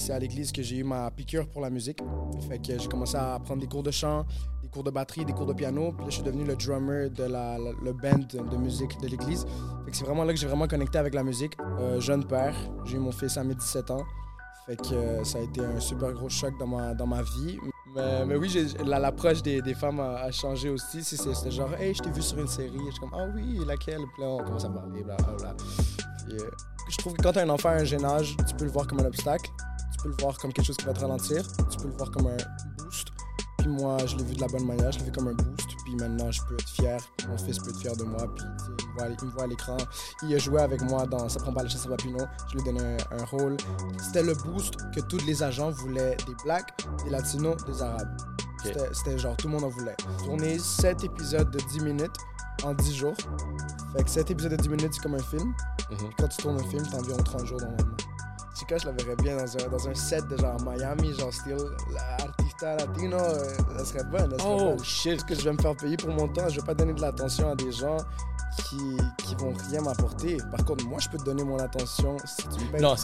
c'est à l'église que j'ai eu ma piqûre pour la musique. Fait que j'ai commencé à prendre des cours de chant, des cours de batterie, des cours de piano. Puis là, je suis devenu le drummer de la, le band de musique de l'église. C'est vraiment là que j'ai vraiment connecté avec la musique. Euh, jeune père, j'ai eu mon fils à mes 17 ans. Fait que euh, ça a été un super gros choc dans ma, dans ma vie. Mais, mais oui, l'approche des, des femmes a, changé aussi. C'était genre, hey, je t'ai vu sur une série. Je suis comme, ah oui, laquelle? Puis là, on commence à parler, blablabla. Puis, euh, je trouve que quand t'as un enfant à un jeune âge, tu peux le voir comme un obstacle. Tu peux le voir comme quelque chose qui va te ralentir. Tu peux le voir comme un boost. Puis moi, je l'ai vu de la bonne manière. Je l'ai vu comme un boost. Puis maintenant, je peux être fier. Mon fils peut être fier de moi. Puis il me voit, il me voit à l'écran. Il a joué avec moi dans Ça prend pas la chasse à Papineau. Je lui ai donné un, un rôle. C'était le boost que tous les agents voulaient des blacks, des latinos, des arabes. C'était- genre tout le monde en voulait. Tourner 7 épisodes de 10 minutes en 10 jours. Fait que 7 épisodes de 10 minutes, c'est comme un film. Mhm. Puis quand tu tournes un film, t'as environ 30 jours normalement. Chica, je la verrais bien dans un, dans un set de genre Miami, genre style la artista latino, euh, ça serait bon. Ça serait Oh bon. shit. Parce que je vais me faire payer pour mon temps, je vais pas donner de l'attention à des gens qui, qui vont rien m'apporter. Par contre, moi, je peux te donner mon attention si tu me payes. Non,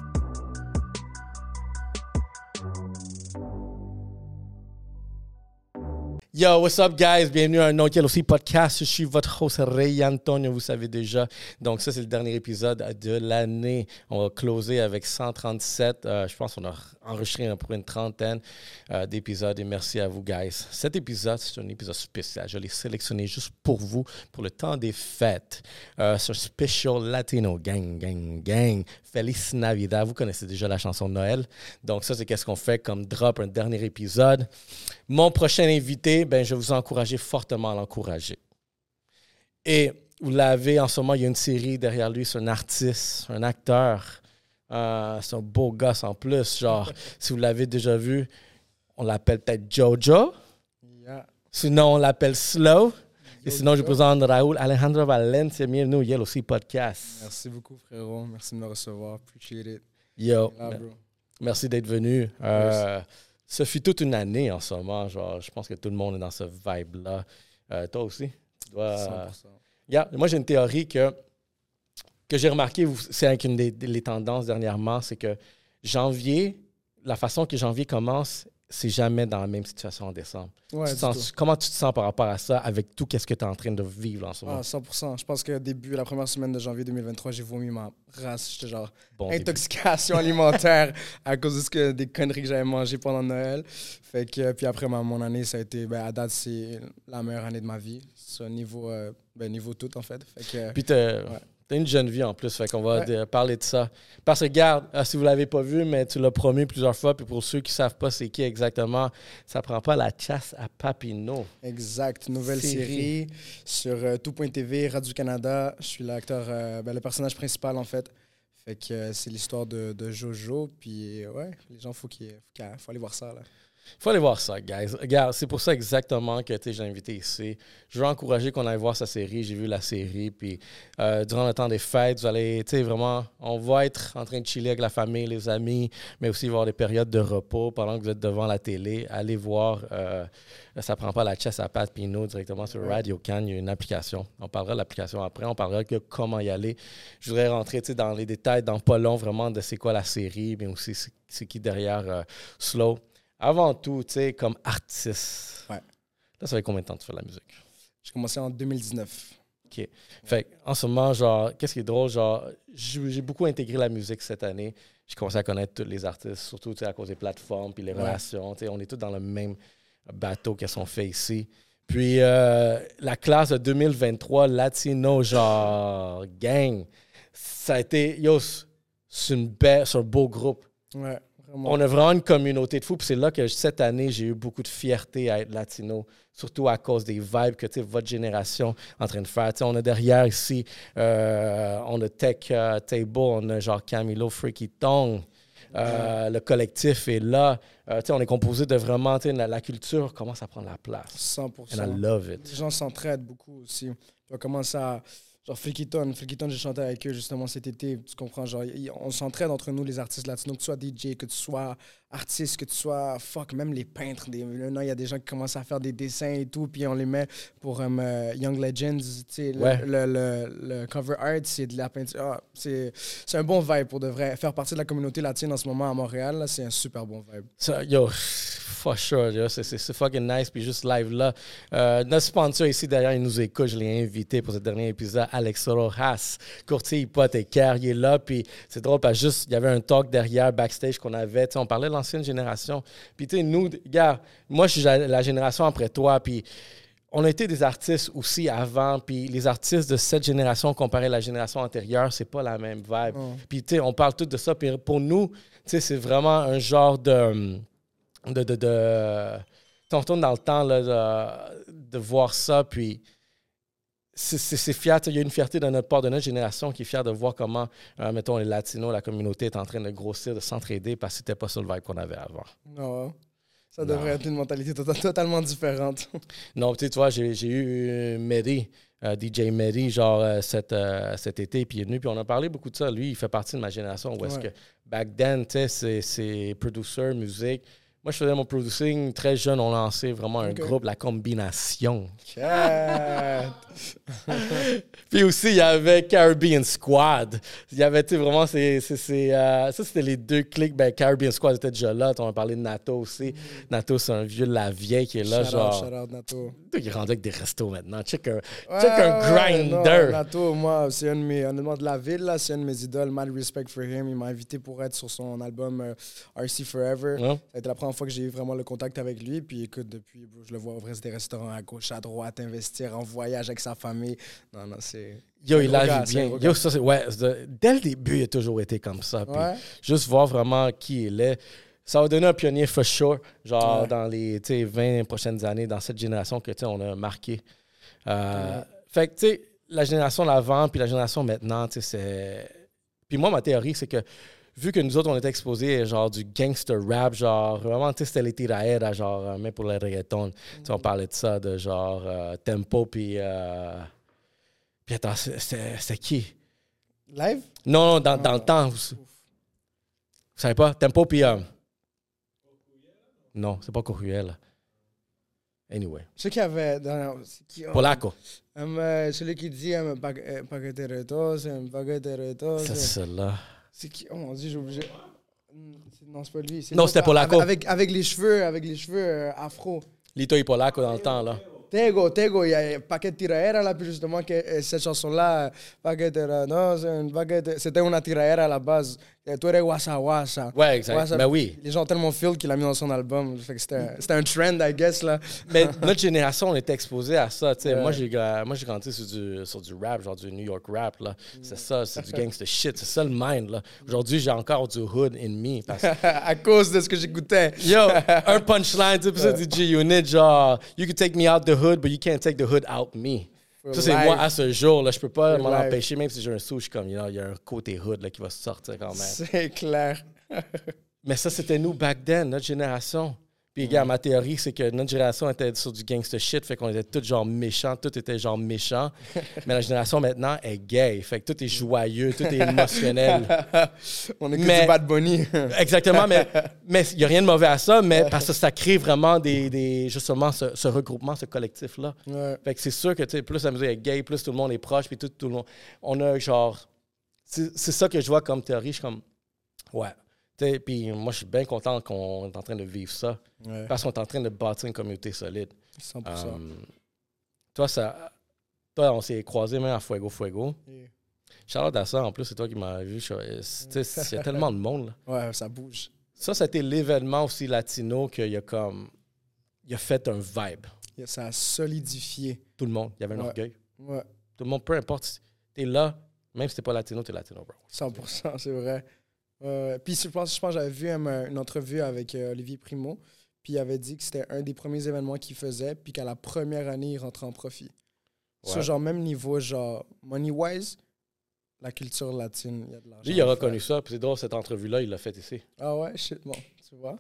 Yo, what's up, guys? Bienvenue à un autre aussi podcast. Je suis votre host Ray Antonio, vous savez déjà. Donc, ça, c'est le dernier épisode de l'année. On va closer avec 137. Euh, je pense qu'on a enregistré pour une trentaine euh, d'épisodes et merci à vous, guys. Cet épisode, c'est un épisode spécial. Je l'ai sélectionné juste pour vous, pour le temps des fêtes. Euh, c'est un special latino. Gang, gang, gang. Feliz Navidad. Vous connaissez déjà la chanson de Noël. Donc, ça, c'est qu'est-ce qu'on fait comme drop, un dernier épisode. Mon prochain invité, ben, je vais vous encourager fortement à l'encourager. Et vous l'avez en ce moment, il y a une série derrière lui, c'est un artiste, un acteur. Euh, c'est un beau gosse en plus. Genre, si vous l'avez déjà vu, on l'appelle peut-être Jojo. Yeah. Sinon, on l'appelle Slow. Et sinon, je présente Raoul Alejandro Valencia. Bienvenue au Yellow Sea Podcast. Merci beaucoup, frérot. Merci de me recevoir. Appreciate it. Yo, Là, bro. merci d'être venu. Euh, ça fait toute une année en ce moment. Genre, je pense que tout le monde est dans ce vibe-là. Euh, toi aussi? Tu dois, 100%. Yeah, moi, j'ai une théorie que, que j'ai remarqué, c'est avec une des, des- les tendances dernièrement, c'est que janvier, la façon que janvier commence, c'est jamais dans la même situation en décembre. Ouais, Tu sens- comment tu te sens par rapport à ça avec tout ce que tu es en train de vivre en ce moment? Ah, 100%. Je pense que début, la première semaine de janvier 2023, j'ai vomi ma race. J'étais genre Bon début. intoxication alimentaire à cause de ce que, des conneries que j'avais mangées pendant Noël. Fait que, puis après, ma- mon année, ça a été, ben, à date, c'est la meilleure année de ma vie. Sur niveau, euh, ben, niveau tout, en fait. Fait que, Puis Ouais. T'as une jeune vie en plus, fait qu'on va Ouais. parler de ça. Parce que, regarde, euh, si vous l'avez pas vu, mais tu l'as promis plusieurs fois, puis pour ceux qui savent pas c'est qui exactement, ça prend pas la chasse à Papineau. exact. Nouvelle Série. série, sur euh, tout.tv, Radio-Canada. Je suis l'acteur, euh, ben, le personnage principal, en fait. Fait que euh, c'est l'histoire de, de Jojo. Puis, ouais, les gens, faut qu'il faut, qu'il- faut aller voir ça, là. Il faut aller voir ça, guys. Regarde, c'est pour ça exactement que j'ai invité ici. Je veux encourager qu'on aille voir sa série. J'ai vu la série. Puis euh, durant le temps des fêtes, vous allez, tu sais, vraiment, on va être en train de chiller avec la famille, les amis, mais aussi avoir des périodes de repos pendant que vous êtes devant la télé. Allez voir. euh, ça prend pas la chasse à Pat Pinot directement sur. Radio Can. Il y a une application. On parlera de l'application après. On parlera de comment y aller. Je voudrais rentrer tu sais, dans les détails dans pas long vraiment de c'est quoi la série, mais aussi c'est- c'est qui derrière euh, Slow. Avant tout, tu sais, comme artiste. Ouais. Là, ça fait combien de temps que tu fais de la musique? J'ai commencé en 2019. OK. Fait en ce moment, genre, qu'est-ce qui est drôle, genre, j'ai beaucoup intégré la musique cette année. J'ai commencé à connaître tous les artistes, surtout tu sais, à cause des plateformes puis les Ouais. relations. Tu sais, on est tous dans le même bateau qu'elles sont faits ici. Puis euh, la classe de 2023, Latino, genre, gang, ça a été, yo, c'est un beau groupe. Ouais, vraiment. On a vraiment une communauté de fous. Puis c'est là que cette année, j'ai eu beaucoup de fierté à être latino, surtout à cause des vibes que tu votre génération est en train de faire. Tu on a derrière ici, euh, on a Tech euh, Table, on a genre Camilo Freaky Tong. Euh, Le collectif est là. Euh, tu on est composé de vraiment, tu la, la culture commence à prendre la place. 100%. And I love it. Les gens s'entraident beaucoup aussi. À. Genre Flikiton, Flikiton, j'ai chanté avec eux justement cet été, tu comprends? Genre, on s'entraide entre nous, les artistes latinos, que tu sois DJ, que tu sois artiste, que tu sois, fuck, même les peintres. Des, maintenant, il y a des gens qui commencent à faire des dessins et tout, puis on les met pour euh, Young Legends, le, Ouais. le, le- le cover art, c'est de la peinture. Ah, c'est un bon vibe pour de vrai. Faire partie de la communauté latine en ce moment à Montréal, c'est un super bon vibe. Ça, yo, for sure, c'est- fucking nice. Puis juste live là. Euh, notre sponsor ici derrière, il nous écoute. Je l'ai invité pour ce dernier épisode, Alex Rojas, courtier hypothécaire. Il est là. Puis c'est drôle parce que juste, il y avait un talk derrière, backstage qu'on avait. On parlait l'ancienne génération. Puis tu sais, nous, gars, moi, je suis la la génération après toi. Puis on a été des artistes aussi avant, puis les artistes de cette génération comparé à la génération antérieure, c'est pas la même vibe. Non. Puis tu sais, on parle tout de ça, puis pour nous, tu sais, c'est vraiment un genre de de de, de on retourne dans le temps là, de, de voir ça, puis c'est- fier, il y a une fierté de notre part, de notre génération qui est fière de voir comment, euh, mettons, les Latinos, la communauté est en train de grossir, de s'entraider, parce que c'était pas ça le vibe qu'on avait avant. Non. Ça Non. devrait être une mentalité to- totalement différente. Non, tu sais, tu vois, j'ai eu euh, Mehdi, euh, DJ Mehdi, genre euh, cet, cet été, puis il est venu, puis on a parlé beaucoup de ça. Lui, il fait partie de ma génération où est-ce Ouais. que back then, tu sais, c'est- c'est producer, musique. Moi, je faisais mon producing très jeune. On lançait vraiment un groupe, La Combination. Puis aussi, il y avait Caribbean Squad. Il y avait, tu vraiment, c'est, euh, ça, c'était les deux clics. Ben, Caribbean Squad était déjà là. On a parlé de Nato aussi. Nato, c'est un vieux de la vieille qui est là, Shout out, genre. shout out, Nato. Il rendu avec des restos maintenant. Check un, Ouais, check un ouais, non, grinder. Nato, moi, c'est un de mes, honnêtement, de la ville, là, c'est un de mes idoles. Mad respect for him. Il m'a invité pour être sur son album euh, RC Forever. Ouais. Ça a été la première fois que j'ai eu vraiment le contact avec lui. Puis écoute, depuis, je le vois ouvrir des restaurants à gauche, à droite, investir en voyage avec sa famille. Non, non, c'est. Yo, il a bien. Yo, ça, c'est. Ouais, dès le début, il a toujours été comme ça. Puis Ouais. juste voir vraiment qui il est. Ça va donner un pionnier for sure, genre Ouais. dans les tu sais, 20 prochaines années, dans cette génération que tu sais, on a marqué. Euh, Fait que, tu sais, la génération d'avant puis la génération maintenant, tu sais, c'est. Puis moi, ma théorie, c'est que vu que nous autres, on était exposés genre du gangster rap, genre vraiment, tu sais, c'était les tiraera, genre, euh, même pour le reggaeton. Tu sais, on parlait de ça, de genre euh, tempo, puis. euh, Puis attends, c'est- c'était qui? Live? Non, non, dans, dans le Ah. temps. Vous, vous savez pas? Tempo, puis. euh, Non, c'est pas Coruel. Anyway. Qu'il y avait. Dans, qui, oh, Polaco. um, euh, celui qui dit um, pag- euh, paquetereto, c'est un paquetereto. C'est c'est- celle-là. C'est qui? Oh mon dieu, j'ai oublié. Hmm, Non, c'est pas lui. c'est Non, l'autre, c'était Polaco. Avec, avec, les cheveux, avec les cheveux euh, afro. Lito et Polaco dans le temps, là. Tego, Tego, il y a Paquet Tiraera là, puis justement que euh, cette chanson-là, Paquet Tiraera, non, c'est une Paquet- c'était une tiraera à la base. Euh, Tu eres wasa wasa. Ouais, exact. Wasa- Mais oui. Les gens ont tellement feel qu'il a mis dans son album. C'était un- trend, I guess, là. Mais notre génération, on était exposé à ça. Ouais. Moi, j'ai grandi sur du, sur du rap, genre du New York rap. là. C'est ça, c'est du gangster shit. C'est ça le mind. là. Aujourd'hui, j'ai encore du hood in me. Parce à cause de ce que j'écoutais. Yo, un punchline, tu sais, du G-Unit, genre, you can take me out the hood, but you can't take the hood out me. Ça, c'est moi à ce jour, là, je peux pas m'en empêcher, même si j'ai un sou, je suis comme, il y a un côté hood là, qui va sortir quand même. C'est clair. Mais ça, c'était nous back then, notre génération. Puis, gars, ma théorie, c'est que notre génération était sur du gangster shit, fait qu'on était tous genre méchants, tout était genre méchant. Mais la génération maintenant est gay, fait que tout est joyeux, tout est émotionnel. On écoute Mais- du Bad Bunny. Exactement, mais mais il n'y a rien de mauvais à ça, mais parce que ça crée vraiment des, des justement ce, ce regroupement, ce collectif-là. ouais. Fait que c'est sûr que tu sais, plus la musique est gay, plus tout le monde est proche, puis tout, tout le monde. On a genre. C'est ça que je vois comme théorie. Je suis comme. Ouais. Puis moi, je suis bien content qu'on est en train de vivre ça. ouais. Parce qu'on est en train de bâtir une communauté solide. 100%. Um, toi, ça. Toi, on s'est croisés même à Fuego Fuego. Yeah. Charlotte à ça, en plus, c'est toi qui m'as vu. Sais, Il y a tellement de monde. Là. Ouais, ça bouge. Ça, c'était l'événement aussi latino qu'il a comme. Il a fait un vibe. Yeah, Ça a solidifié. Tout le monde. Il y avait un Ouais. orgueil. Ouais. Tout le monde, peu importe. T'es là, même si t'es pas latino, t'es latino, bro. 100%, c'est vrai. Euh, puis je pense, je pense que j'avais vu une entrevue avec euh, Olivier Primo, puis il avait dit que c'était un des premiers événements qu'il faisait, puis qu'à la première année, il rentrait en profit. Ce Ouais. genre, même niveau, genre, money-wise, la culture latine, il y a de l'argent. Lui, il a reconnu ça. Puis c'est drôle, cette entrevue-là, il l'a fait ici. Ah ouais, shit, bon, tu vois.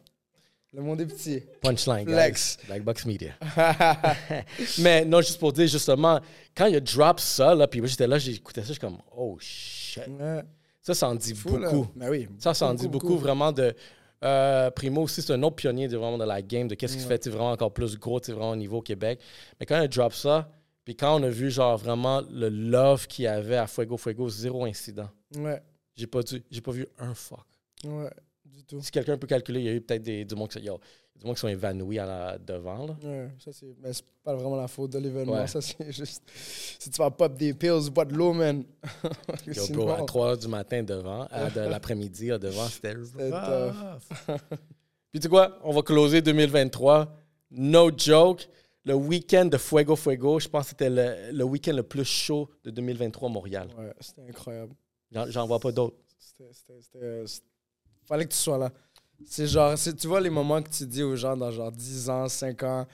Le monde est petit. Punchline, Flex. guys. Black Box Media. Mais non, juste pour dire, justement, quand il a drop ça, là, puis moi, j'étais là, j'écoutais ça, je suis comme, oh shit. Ouais, Ça, ça en dit fou, beaucoup. Ben oui. Ça, ça en dit beaucoup, vraiment de. euh, Primo aussi, c'est un autre pionnier de, vraiment de la game, de qu'est-ce qui se fait vraiment encore plus gros, vraiment au niveau Québec. Mais quand il a drop ça, puis quand on a vu genre vraiment le love qu'il y avait à Fuego Fuego, zéro incident. Ouais, J'ai pas, dû- j'ai pas vu un fuck. ouais, du tout. Si quelqu'un peut calculer, il y a eu peut-être des, du monde qui, yo, du monde qui sont évanouis à la- devant. Là. Ouais, ça c'est mais c'est pas vraiment la faute de l'événement, Ouais. ça c'est juste si tu vas pop des pills, bois de l'eau man. Yo, Sinon, bro, à 3 h du matin devant, à de l'après-midi devant, c'était rough. Puis tu sais quoi, on va closer 2023. No joke. Le week-end de Fuego Fuego, je pense que c'était le, le week-end le plus chaud de 2023 à Montréal. Ouais, c'était incroyable. J'en, j'en vois pas d'autres. C'était c'était c'était c'était- fallait que tu sois là. C'est genre tu vois les moments que tu dis aux gens dans genre 10 ans, 5 ans.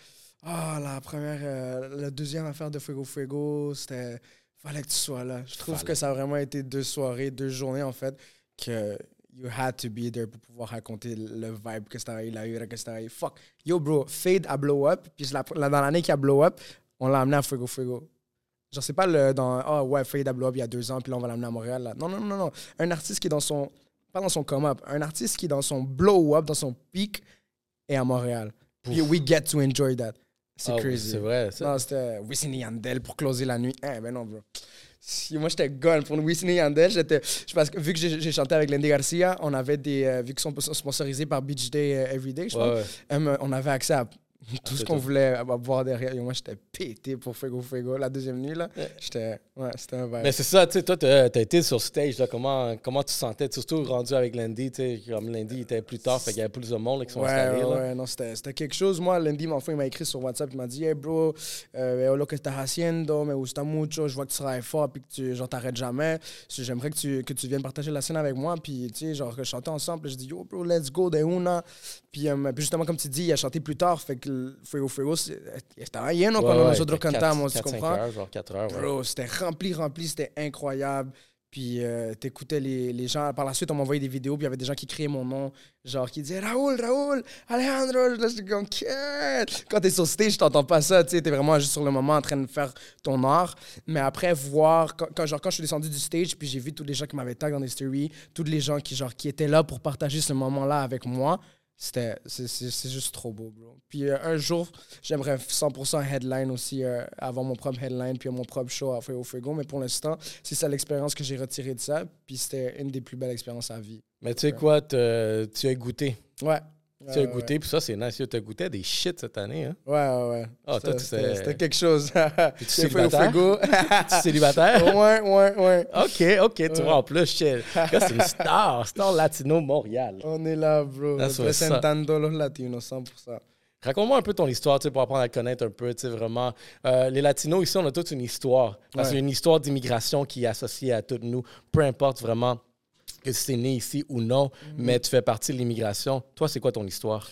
Ah, la première euh, la deuxième affaire de Fuego Fuego, c'était fallait que tu sois là. Je trouve Fallait. que ça a vraiment été deux soirées, deux journées en fait que you had to be there pour pouvoir raconter le vibe que c'était la eu, que c'était fuck. Yo bro, Fade a blow up, puis la- la- dans l'année qui a blow up, on l'a amené à Fuego Fuego. Genre, c'est pas le dans Ah ouais, Fade a blow up il y a deux ans, puis là on va l'amener à Montréal. Là. Non, non, non, non. Un artiste qui est dans son. Pas dans son come-up, un artiste qui dans son blow-up, dans son pic, est à Montréal. Puis we get to enjoy that. C'est oui, crazy. C'est vrai. ça- Non, c'était Wisin Yandel pour closer la nuit. Eh ben non, bro. Si moi j'étais gone pour Wisin Yandel, j'étais. je- Parce que vu que j'ai chanté avec Lendy Garcia, on avait des. euh, vu qu'ils sont sponsorisés par Beach Day euh, Everyday, je Ouais, crois, ouais. euh, on avait accès à tout ce qu'on voulait euh, voir derrière. Et moi j'étais pété pour Fuego Fuego. La deuxième nuit, là, j'étais. Ouais, c'était un vibe. Mais c'est ça, tu sais, toi, t'as as été sur stage, là, comment, comment tu sentais, surtout rendu avec Landy, tu sais, comme Landy était plus tard, fait qu'il y avait plus de monde là, qui sont Ouais, installés. ouais, là. ouais, non, c'était quelque chose. Moi, Landy, mon frère, il m'a écrit sur WhatsApp, il m'a dit Hey bro, euh, veo lo que estás haciendo, me gusta mucho, je vois que tu travailles fort, puis que tu genre, t'arrêtes jamais. J'aimerais que tu, que tu viennes partager la scène avec moi, puis tu sais, genre, que chanter ensemble. Je dis Yo bro, let's go de una. Puis, euh, puis justement, comme tu dis, il a chanté plus tard, fait que le Fuego Fuego, c'est- estaba lleno Ouais, cuando ouais, nosotros cantamos, tu quatre, cinq comprends? heures, genre 4 heures. ouais. C'était rempli, rempli, c'était incroyable. Puis euh, t'écoutais les, les gens. Par la suite, on m'envoyait des vidéos, puis il y avait des gens qui criaient mon nom, genre qui disaient Raoul, Raoul, Alejandro. Là, j'étais comme? Quand t'es sur stage, t'entends pas ça, tu sais, t'es vraiment juste sur le moment en train de faire ton art. Mais après, voir, quand, quand- genre, quand je suis descendu du stage, puis j'ai vu tous les gens qui m'avaient tag dans des stories, tous les gens qui, genre, qui étaient là pour partager ce moment-là avec moi. C'était, c'est, juste trop beau, bro. Puis euh, un jour, j'aimerais 100% headline aussi, euh, avoir mon propre headline, puis mon propre show à Fuego Fuego. Mais pour l'instant, c'est ça l'expérience que j'ai retirée de ça. Puis c'était une des plus belles expériences à vie. Mais tu sais quoi, tu as goûté? Ouais. Tu as goûté, puis ça, c'est nice. Tu as goûté des shit cette année. Hein? Ouais, ouais, ouais. Ah, toi, C'était- tu c'était, sais- c'était quelque chose. Fuego célibataire? Tu es célibataire? ouais, ouais, ouais. OK, OK, tu vois, en plus, shit. C'est une star, star latino Montréal. On est là, bro. Representando los latinos, 100%. Raconte-moi un peu ton histoire, tu sais, pour apprendre à te connaître un peu, tu sais, vraiment. Euh, les Latinos, ici, on a toute une histoire. Parce Ouais. qu'il y a une histoire d'immigration qui est associée à toutes nous. Peu importe vraiment que tu es né ici ou non, Mm-hmm. mais tu fais partie de l'immigration. Toi, c'est quoi ton histoire?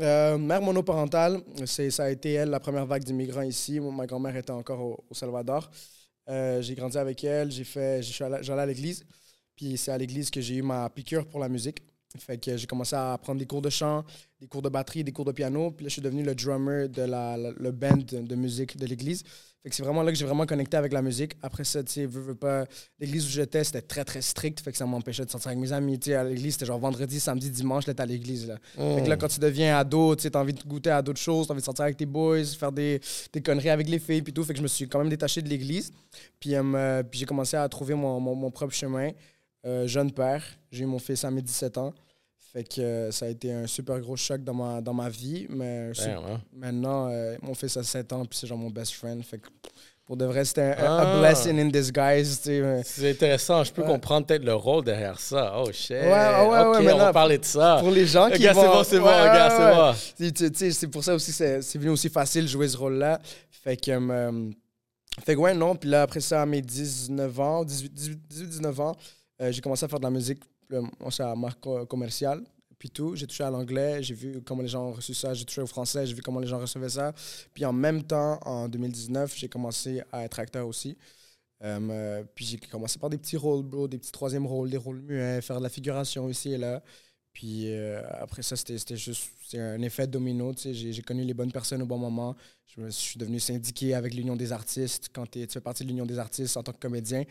Euh, mère monoparentale, ça a été elle la première vague d'immigrants ici. Ma grand-mère était encore au, au Salvador. Euh, j'ai grandi avec elle, j'ai fait, j'allais à l'église. Puis c'est à l'église que j'ai eu ma piqûre pour la musique. Fait que j'ai commencé à prendre des cours de chant, des cours de batterie, des cours de piano. Puis là, je suis devenu le drummer de la, la- le band de, musique de l'église. Fait que c'est vraiment là que j'ai vraiment connecté avec la musique. Après ça, tu sais, veux, veux pas, l'église où j'étais, c'était très, très strict. Fait que ça m'empêchait de sortir avec mes amis. Tu sais, à l'église, c'était genre vendredi, samedi, dimanche, là, t'es à l'église, là. Fait que là, quand tu deviens ado, tu sais, t'as envie de goûter à d'autres choses, t'as envie de sortir avec tes boys, faire des, des conneries avec les filles, puis tout. Fait que je me suis quand même détaché de l'église. Puis, euh, puis j'ai commencé à trouver mon, mon, mon propre chemin. Euh, jeune père, j'ai eu mon fils à mes 17 ans. Fait que euh, ça a été un super gros choc dans ma, dans ma vie. Mais Damn, hein? maintenant, euh, mon fils a 7 ans, puis c'est genre mon best friend. Fait que pour de vrai, c'était un, Ah. a blessing in disguise. C'est intéressant. Je peux Ouais. comprendre peut-être le rôle derrière ça. Oh, shit. Ouais, ouais, ouais, OK, mais on parler de ça. Pour les gens qui c'est vont... bon, c'est bon, Ouais, regarde, ouais, c'est ouais. bon. C'est pour ça aussi c'est c'est venu aussi facile de jouer ce rôle-là. Fait que, euh, fait que ouais, non. Puis là, après ça, à mes 19 ans, 18-19 ans, euh, j'ai commencé à faire de la musique. Moi, c'est à marque co- commerciale. Puis tout, j'ai touché à l'anglais, j'ai vu comment les gens ont reçu ça, j'ai touché au français, j'ai vu comment les gens recevaient ça. Puis en même temps, en 2019, j'ai commencé à être acteur aussi. Euh, puis j'ai commencé par des petits rôles, bro, des petits troisième rôles, des rôles muets, faire de la figuration ici et là. Puis euh, après ça, c'était juste c'est un effet domino. J'ai connu les bonnes personnes au bon moment. Je, me, suis devenu syndiqué avec l'Union des artistes. Quand tu fais partie de l'Union des artistes en tant que comédien,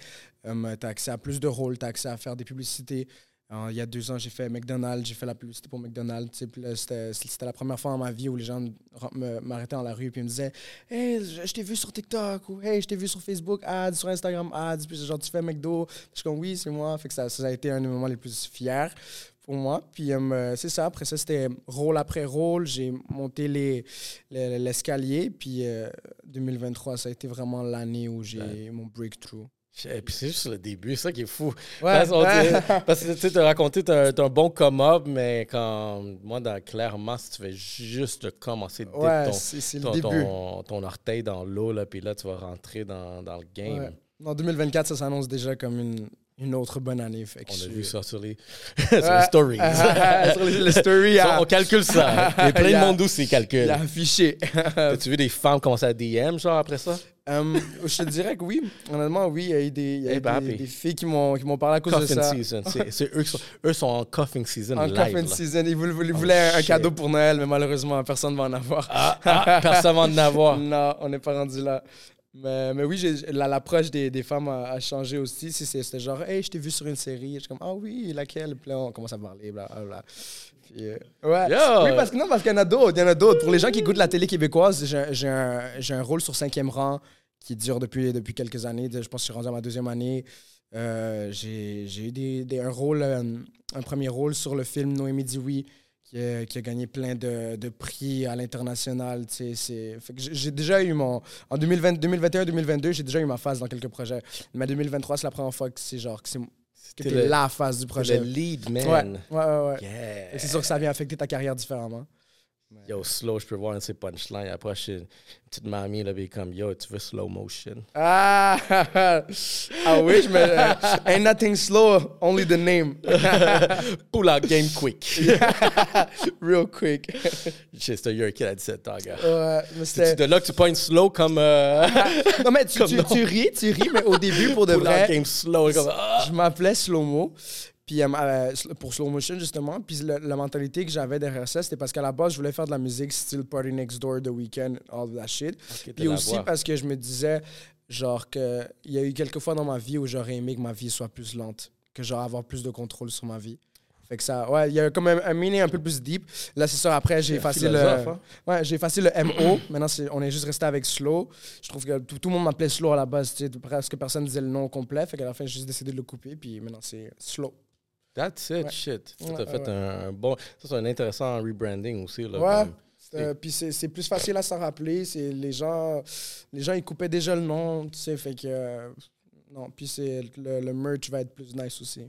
tu as accès à plus de rôles, tu as accès à faire des publicités. Euh, il y a deux ans, j'ai fait McDonald's, j'ai fait la publicité pour McDonald's. C'était la première fois dans ma vie où les gens m'arrêtaient dans la rue et me disaient Hey, je, t'ai vu sur TikTok ou Hey, je t'ai vu sur Facebook ads, sur Instagram ads. Puis genre, tu fais McDo. Je suis comme Oui, c'est moi. Fait que ça, ça a été un des moments les plus fiers pour moi. Puis euh, c'est ça. Après ça, c'était rôle après rôle. J'ai monté les- les- l'escalier. Puis euh, 2023, ça a été vraiment l'année où j'ai Ouais. mon breakthrough. Et puis c'est juste le début, c'est ça qui est fou. Ouais, Parce, dit- que tu sais, raconté, t'as un, un bon come-up, mais quand moi, dans, clairement, si tu fais juste commencer Ouais, ton, ton, ton, ton orteil dans l'eau, là, puis là, tu vas rentrer dans, dans le game. Ouais. En 2024, ça s'annonce déjà comme une, une autre bonne année. Fait On a vu ça sur les, sur les stories. sur les, les stories, à- on calcule ça. Il y a plein de monde aussi qui calcule. il a affiché. As-tu vu des femmes commencer à DM, genre, après ça? Hum, je te dirais que oui. Honnêtement, oui. Il y a eu des, il y a Eh eu ben, des, happy. des filles qui m'ont qui m'ont parlé à cause de ça. season. C'est eux qui sont, eux sont en coffin season En live. là. season, ils voulaient, ils Oh, un shit. cadeau pour Noël, mais malheureusement, personne ne va en avoir. Ah, ah, personne va en avoir. Non, on n'est pas rendu là. Mais, mais oui, l'approche des, des femmes a, a changé aussi. Si c'est- C'était genre, hey, je t'ai vu sur une série. Je suis comme, ah oui, laquelle? Puis là, on commence à parler, bla, bla, bla. Puis, euh, ouais. Yo! Oui, parce que non, parce qu'il y en a d'autres. Il y en a d'autres. Pour les gens qui écoutent la télé québécoise, j'ai un, un rôle sur cinquième rang qui dure depuis, depuis quelques années. Je pense que je suis rendu à ma deuxième année. Euh, j'ai eu des, des- un rôle, euh, un, premier rôle sur le film Noémie Dioui qui a, qui a gagné plein de, de prix à l'international. J'ai déjà eu mon. En 2020 2021-2022, j'ai déjà eu ma phase dans quelques projets. Mais 2023, c'est la première fois que c'est genre que c'est la phase du projet. le lead man. Ouais, ouais, ouais. Yeah. C'est sûr que ça vient affecter ta carrière différemment. Yo, slow, je peux voir un de ses punchlines. Après, je suis une petite mamie, là, puis comme, yo, tu veux slow motion? Ah, ah oui, je me. euh, ain't nothing slow, only the name. Pull out game quick. Real quick. Shit, C'était your kid à 17 ans, gars. Ouais, mais c'était. de là que tu pognes slow comme. euh, Non, mais tu, Comme tu, non. tu ris, tu ris, mais au début, pour de pull out vrai, game slow. Comme, ah! je m'appelais Slow-Mo. Puis euh, pour slow motion, justement. Puis la mentalité que j'avais derrière ça, c'était parce qu'à la base, je voulais faire de la musique style Party Next Door, The Weeknd, all that shit. Puis aussi parce que je me disais, genre, que il y a eu quelques fois dans ma vie où j'aurais aimé que ma vie soit plus lente, que genre avoir plus de contrôle sur ma vie. Fait que ça, ouais, il y a comme un, un meaning un peu plus deep. Là, c'est ça. Après, j'ai effacé le, hein? ouais, j'ai effacé le MO. Maintenant, c'est- on est juste resté avec Slow. Je trouve que tout, tout le monde m'appelait Slow à la base. Tu sais, presque personne disait le nom complet. Fait qu'à la fin, j'ai juste décidé de le couper. Puis maintenant, c'est Slow. That's it, Ouais. shit. Tu as fait un, un bon. Ça, c'est un intéressant rebranding aussi. Là, Euh, puis c'est plus facile à s'en rappeler. C'est les gens, les gens ils coupaient déjà le nom, tu sais, fait que euh, non. Puis c'est le, le merch va être plus nice aussi.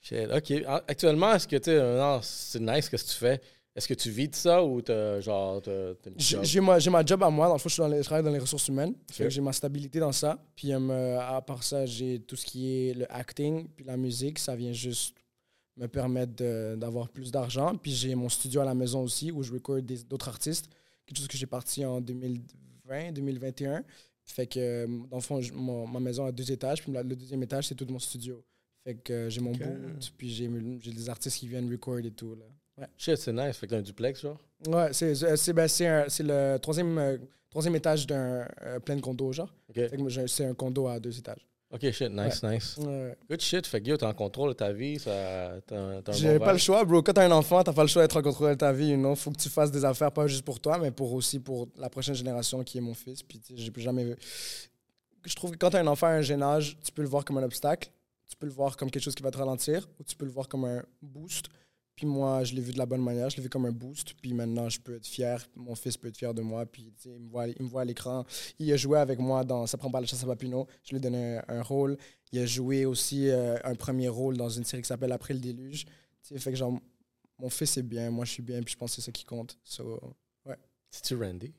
Shit. OK. Actuellement, est-ce que tu sais, non, c'est nice ce que tu fais? Est-ce que tu vis de ça ou t'as genre. J'ai ma, ma job à moi. Dans le fond, je, suis dans les- je travaille dans les ressources humaines. Fait Ok. que j'ai ma stabilité dans ça. Puis euh, à part ça, j'ai tout ce qui est le acting, puis la musique. Ça vient juste me permettre de- d'avoir plus d'argent. Puis j'ai mon studio à la maison aussi où je record des- d'autres artistes. Quelque chose que j'ai parti en 2020, 2021. Fait que, dans le fond, je- mon- ma maison a deux étages. Puis le deuxième étage, c'est tout mon studio. Fait que euh, j'ai mon boot, puis j'ai j'ai des artistes qui viennent record et tout. Là. Shit, c'est nice. Fait que t'as un duplex, genre? Ouais, c'est c'est ben, c'est un- c'est le troisième, euh, troisième étage d'un euh, plein condo, genre. Fait que c'est un condo à deux étages. OK, shit, nice, nice. Ouais. Good shit. Fait que t'es en contrôle de ta vie. Ça, t'as, bon pas le choix, bro. Quand t'as un enfant, t'as pas le choix d'être en contrôle de ta vie. You know? Faut que tu fasses des affaires, pas juste pour toi, mais pour aussi pour la prochaine génération qui est mon fils. Puis tu sais, j'ai plus jamais vu. Je trouve que quand t'as un enfant à un jeune âge, tu peux le voir comme un obstacle, tu peux le voir comme quelque chose qui va te ralentir, ou tu peux le voir comme un boost. Puis moi, je l'ai vu de la bonne manière, je l'ai vu comme un boost. Puis maintenant, je peux être fier, mon fils peut être fier de moi. Puis il me voit, il me voit à l'écran. Il a joué avec moi dans Ça prend pas la chasse à Papineau. Je lui ai donné un, rôle. Il a joué aussi euh, un premier rôle dans une série qui s'appelle Après le déluge. Tu sais, fait que genre, mon fils est bien, moi je suis bien, puis je pense que c'est ça qui compte. So, C'est-tu Randy?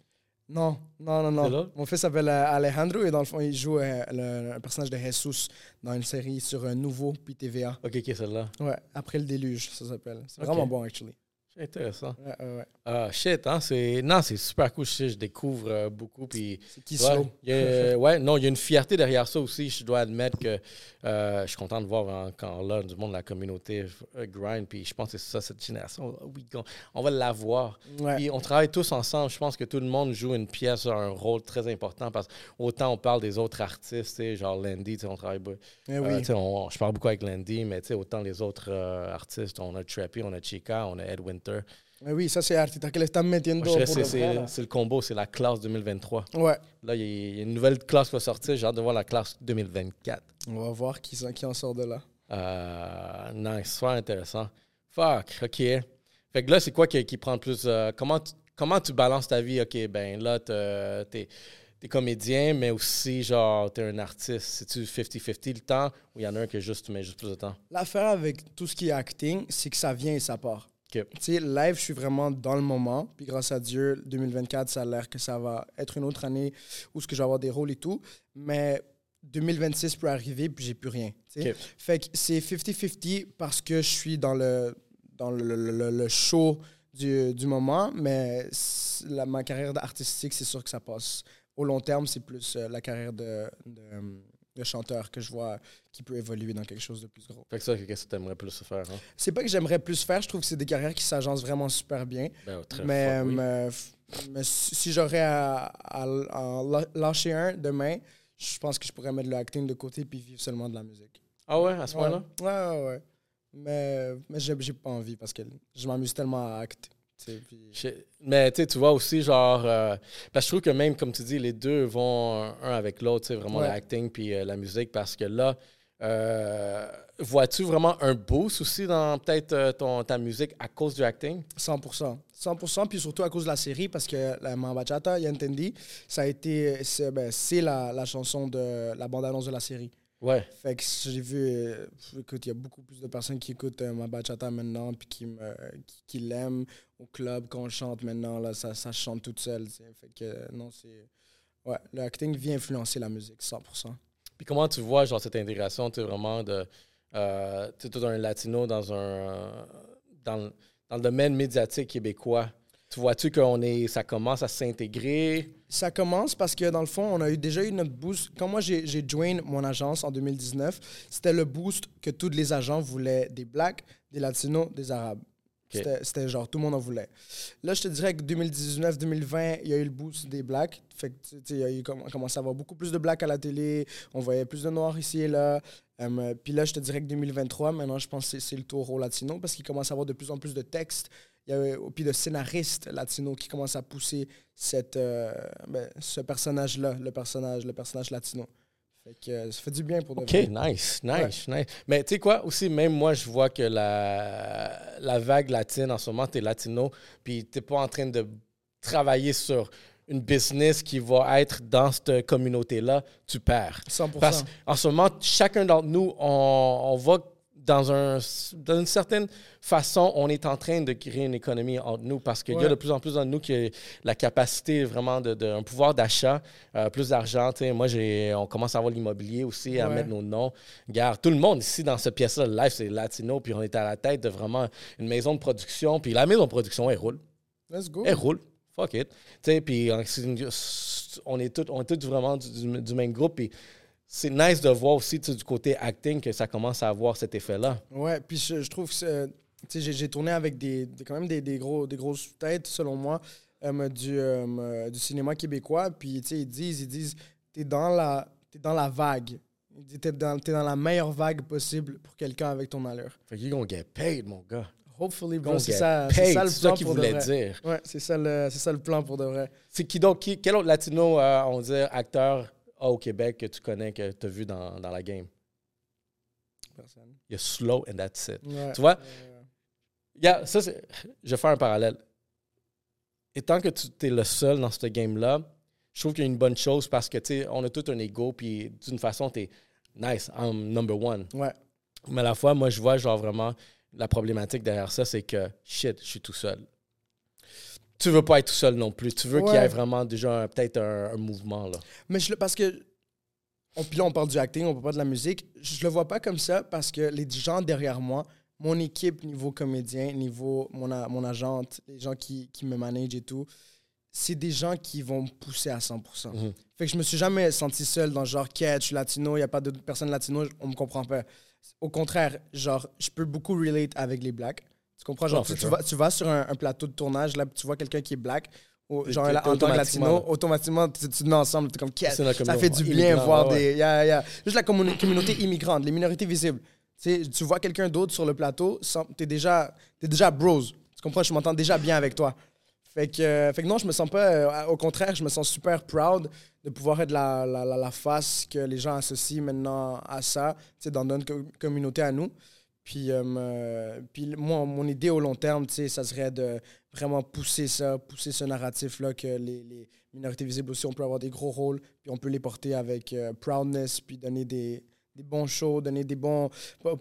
Non, non, non, non. Mon fils s'appelle euh, Alejandro et dans le fond, il joue euh, le, un personnage de Jesus dans une série sur un nouveau puis TVA. OK, OK, celle-là. Ouais, Après le déluge, ça s'appelle. C'est vraiment bon, actually. C'est intéressant. Ouais. Ah, shit, hein, c'est... Non, c'est super cool. Je, découvre euh, beaucoup. Puis, C'est qui ouais, y a- ouais, non, il y a une fierté derrière ça aussi. Je dois admettre que euh, je suis content de voir encore là du monde de la communauté euh, grind. Puis je pense que c'est ça, cette génération. Oui, on, on va l'avoir. Puis on travaille tous ensemble. Je pense que tout le monde joue une pièce, un rôle très important parce qu'autant on parle des autres artistes, genre Landy, on travaille. Eh euh, oui. on- je parle beaucoup avec Landy, mais autant les autres euh, artistes, on a Trappy, on a Chica, on a Ed Winter. Eh oui, ça c'est Artita que le están metiendo Moi, je pour c'est, le combo, c'est la classe 2023. Ouais. Là, il y a- il y, a une nouvelle classe qui va sortir. J'ai hâte de voir la classe 2024. On va voir qui, qui en sort de là. Euh, nice, super intéressant. Fuck, OK. Fait que là, c'est quoi qui, qui prend le plus. euh, comment, tu, comment tu balances ta vie? OK, ben là, t'es comédien, mais aussi, genre, t'es un artiste. C'est-tu 50-50 le temps ou il y en a un que juste, tu mets juste plus de temps? L'affaire avec tout ce qui est acting, c'est que ça vient et ça part. Tu sais, live, je suis vraiment dans le moment. Puis grâce à Dieu, 2024, ça a l'air que ça va être une autre année où ce que je vais avoir des rôles et tout. Mais 2026 peut arriver, puis j'ai plus rien. Fait que c'est 50-50 parce que je suis dans le, dans le, le- le- le show du, du moment, mais la- ma carrière artistique, c'est sûr que ça passe. Au long terme, c'est plus euh, la carrière de, de, de chanteur que je vois qui peut évoluer dans quelque chose de plus gros. Fait que ça, qu'est-ce que t'aimerais plus faire? Hein? C'est pas que j'aimerais plus faire, je trouve que c'est des carrières qui s'agencent vraiment super bien. Ben, très Mais, fort, oui. mais, f- mais si j'aurais à, à- à lâcher un demain, je pense que je pourrais mettre le acting de côté puis vivre seulement de la musique. Ah ouais, à ce Ouais, point-là? ouais, ouais. ouais. Mais, mais j'ai pas envie parce que je m'amuse tellement à acter. Mais tu vois aussi, genre, euh, parce que je trouve que même, comme tu dis, les deux vont un avec l'autre, vraiment Ouais. l'acting puis euh, la musique, parce que là, euh, vois-tu vraiment un boost aussi dans peut-être ta musique à cause du acting? 100%. 100%, puis surtout à cause de la série, parce que la Mambachata, Yantendi, ça a été, c'est ben, la, la chanson de la bande-annonce de la série. Ouais. Fait que j'ai vu, euh, écoute, il y a beaucoup plus de personnes qui écoutent euh, ma bachata maintenant, puis qui, me, qui, qui l'aiment au club quand on chante maintenant, là, ça, ça chante toute seule. Fait que euh, non, c'est. Ouais, le acting vient influencer la musique, 100%. Puis comment tu vois, genre, cette intégration, tu sais, vraiment de. Euh, tu es tout un latino dans un. dans, dans le domaine médiatique québécois? Tu vois-tu qu'on est. Ça commence à s'intégrer? Ça commence parce que dans le fond, on a eu déjà eu notre boost. Quand moi j'ai j'ai joint mon agence en 2019, c'était le boost que tous les agents voulaient des blacks, des latinos, des arabes. C'était c'était genre tout le monde en voulait. Là, je te dirais que 2019-2020, il y a eu le boost des blacks. Fait que, tu sais, il y a eu, on commençait à avoir beaucoup plus de blacks à la télé. On voyait plus de noirs ici et là. Euh, Puis là, je te dirais que 2023, maintenant, je pense que c'est- c'est le tour aux latinos parce qu'il commence à avoir de plus en plus de textes. Il y a puis de scénaristes latinos qui commencent à pousser cette, euh, ben, ce personnage-là, le personnage, le personnage latino. Fait que euh, ça fait du bien pour OK, nice, nice, nice. Mais tu sais quoi, aussi, même moi, je vois que la, la vague latine, en ce moment, tu es latino, puis tu pas en train de travailler sur une business qui va être dans cette communauté-là, tu perds. 100%. Parce qu'en ce moment, chacun d'entre nous, on, on va dans, un, dans une certaine façon, on est en train de créer une économie entre nous parce qu'il y a de plus en plus d'entre nous qui a la capacité vraiment de, de- un pouvoir d'achat, euh, plus d'argent. Moi, j'ai, on commence à avoir l'immobilier aussi, à Ouais. mettre nos noms. Regarde, tout le monde ici dans cette pièce-là, le live, c'est latino, puis on est à la tête de vraiment une maison de production. Puis la maison de production, elle roule. Let's go. Elle roule. Fuck it. Puis on est tous on est tous vraiment du, du- du même groupe. Puis c'est nice de voir aussi du côté acting que ça commence à avoir cet effet-là. Ouais, puis je, je trouve que j'ai, tourné avec des, des- quand même des, des, gros, des grosses têtes, selon moi, euh, du, euh, du cinéma québécois. Puis ils disent, ils disent, t'es dans la, t'es dans la vague. Ils disent, t'es dans, t'es dans la meilleure vague possible pour quelqu'un avec ton allure. Fait you're gonna get paid, mon gars. Hopefully, bro, c'est ça, ça le C'est ça plan qu'il pour de voulait vrai. dire. Ouais, c'est ça, le, c'est ça le plan pour de vrai. C'est qui donc, qui, quel autre latino, euh, on dit, acteur a au Québec que tu connais, que tu as vu dans, dans la game? Personne. Il y a Slow and that's it. Ouais. Tu vois? Yeah, ça, c'est- je vais faire un parallèle. Étant que tu es le seul dans ce game-là, je trouve qu'il y a une bonne chose parce que, tu sais, on a tout un ego, puis d'une façon, tu es nice, I'm number one. ouais. Mais à la fois, moi, je vois, genre, vraiment, la problématique derrière ça, c'est que, shit, je suis tout seul. Tu veux pas être tout seul non plus. Tu veux qu'il y ait vraiment déjà peut-être un, un mouvement, là. Mais je, parce que. On, puis là, on parle du acting, on parle pas de la musique. Je le vois pas comme ça parce que les gens derrière moi mon équipe, niveau comédien, niveau mon, a- mon agente, les gens qui, qui me managent et tout, c'est des gens qui vont me pousser à 100%. Mhm. Fait que je me suis jamais senti seul dans genre, quête, je suis latino, il n'y a pas d'autres personnes latino, on me comprend pas. Au contraire, genre, je peux beaucoup relate avec les blacks. Tu comprends? Genre, tu, tu vas, tu vas sur un, un plateau de tournage, là, tu vois quelqu'un qui est black, ou, genre, en tant que latino, automatiquement, tu, te mets ensemble, t'es comme, ça fait du bien immigrant, voir des. yeah, yeah. Juste la communauté immigrante, les minorités visibles. Tu vois quelqu'un d'autre sur le plateau, t'es déjà, t'es déjà bros. Tu comprends? Je m'entends déjà bien avec toi. Fait que, euh, fait que non, je me sens pas. euh, au contraire, je me sens super proud de pouvoir être la, la, la, la face que les gens associent maintenant à ça, tu sais, dans notre co- communauté à nous. Puis, euh, euh, puis moi, mon idée au long terme, tu sais, ça serait de vraiment pousser ça, pousser ce narratif-là que les, les minorités visibles aussi, on peut avoir des gros rôles, puis on peut les porter avec euh, proudness, puis donner des, des bons shows, donner des bons...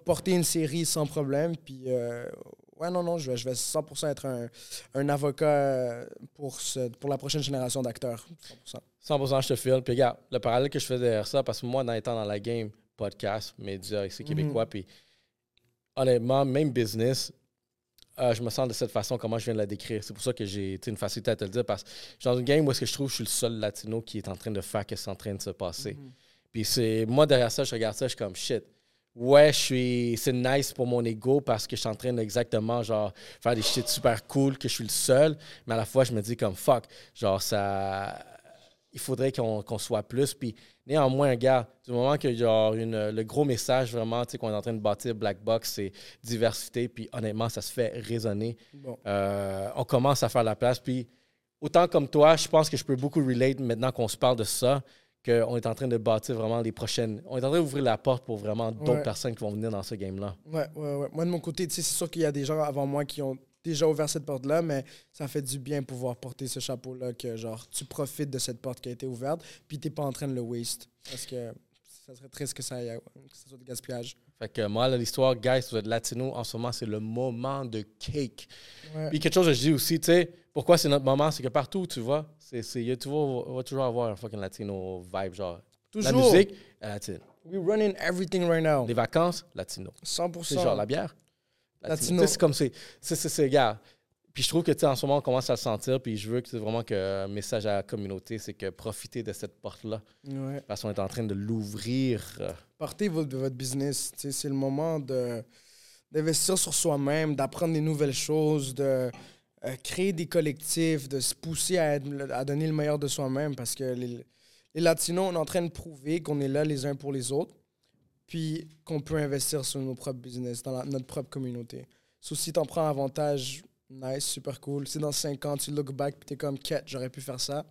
porter une série sans problème, puis... euh, ouais, non, non, je vais, je vais 100% être un, un avocat pour, ce, pour la prochaine génération d'acteurs. 100%. 100% je te file. Puis regarde, le parallèle que je fais derrière ça, parce que moi, dans étant dans la game, podcast, médias, ici québécois, puis honnêtement, même business, euh, je me sens de cette façon, comment je viens de la décrire. C'est pour ça que j'ai une facilité à te le dire, parce que je suis dans une game où est-ce que je trouve que je suis le seul latino qui est en train de faire ce qui est en train de se passer. Puis c'est moi, derrière ça, je regarde ça, je suis comme shit. Ouais, je suis. C'est nice pour mon ego parce que je suis en train d'exactement genre faire des shit super cool, que je suis le seul. Mais à la fois, je me dis comme fuck. Genre, ça. Il faudrait qu'on qu'on soit plus. Puis néanmoins, gars, du moment que genre une, le gros message vraiment, tu sais, qu'on est en train de bâtir Black Box, c'est diversité. Puis honnêtement, ça se fait résonner. Bon. Euh, on commence à faire la place. Puis autant comme toi, je pense que je peux beaucoup relate maintenant qu'on se parle de ça, qu'on est en train de bâtir vraiment les prochaines. On est en train d'ouvrir la porte pour vraiment d'autres Ouais. personnes qui vont venir dans ce game-là. Ouais, ouais, ouais. Moi, de mon côté, tu sais, c'est sûr qu'il y a des gens avant moi qui ont déjà ouvert cette porte-là, mais ça fait du bien pouvoir porter ce chapeau-là, que genre, tu profites de cette porte qui a été ouverte, puis t'es pas en train de le waste. Parce que ça serait triste que ça, ait- que ça soit du gaspillage. Fait que moi, l'histoire, guys, vous êtes latino, en ce moment, c'est le moment de cake. Ouais. Puis quelque chose que je dis aussi, tu sais, pourquoi c'est notre moment, c'est que partout tu vas, c'est, c'est, il y a toujours, on va toujours avoir un fucking latino vibe, genre. La Toujours. musique, euh, latino. We running everything right now. Les vacances, latino. 100%. C'est genre la bière. Latino. C'est comme c'est. C'est, gars. Puis je trouve que, tu en ce moment, on commence à le sentir. Puis je veux que c'est vraiment que euh, message à la communauté, c'est que profitez de cette porte-là. Ouais. Parce qu'on est en train de l'ouvrir. euh, Partez votre, votre business. C'est le moment de, d'investir sur soi-même, d'apprendre des nouvelles choses, de euh, créer des collectifs, de se pousser à, être- à donner le meilleur de soi-même parce que les, les Latinos, on est en train de prouver qu'on est là les uns pour les autres, puis qu'on peut investir sur nos propres business, dans la- notre propre communauté. So, si t'en prends avantage, nice, super cool. Si dans 5 ans, tu look back et t'es comme, quête, j'aurais pu faire ça,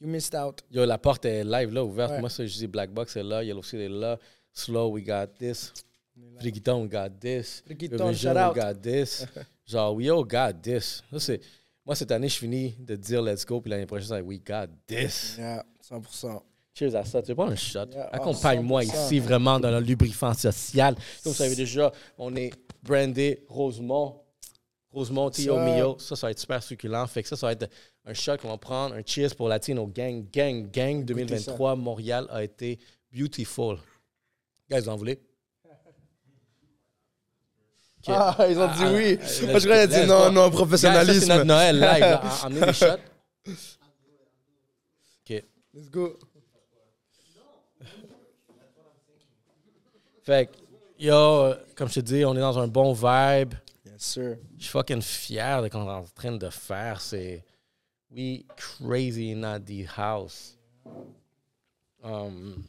you missed out. Yo, la porte est live, là, ouverte. Ouais. Moi, ça, je dis Black Box est là. Yellow Seal est là. Slow, we got this. Brigiton, we got this. Brigiton, shout we out. got this. Genre, we all got this. Ça, c'est... Moi, cette année, je finis de dire let's go. Puis l'année prochaine, c'est we got this. Yeah, 100%. Cheers à ça. Tu veux pas un shot? Yeah, Accompagne-moi 100%. ici vraiment dans le lubrifiant social. Comme vous savez déjà, on est brandé Rosemont. Rosemont, Tio. Mio. Ça, ça va être super succulent. Fait que ça, ça va être un shot qu'on va prendre. Un cheers pour Latino Gang. Gang, gang 2023. Montréal a été beautiful. Guys, vous en voulez? Ah, ils ont dit Ah, oui. ah, Moi, je croyais dit non, non, ça, c'est professionnalisme. notre Noël live. Emmenez des shots. OK. Let's go. Fait que, yo, comme je te dis, on est dans un bon vibe. Yes, sir. Je suis fucking fier de ce qu'on est en train de faire. C'est We Crazy in the House. Um,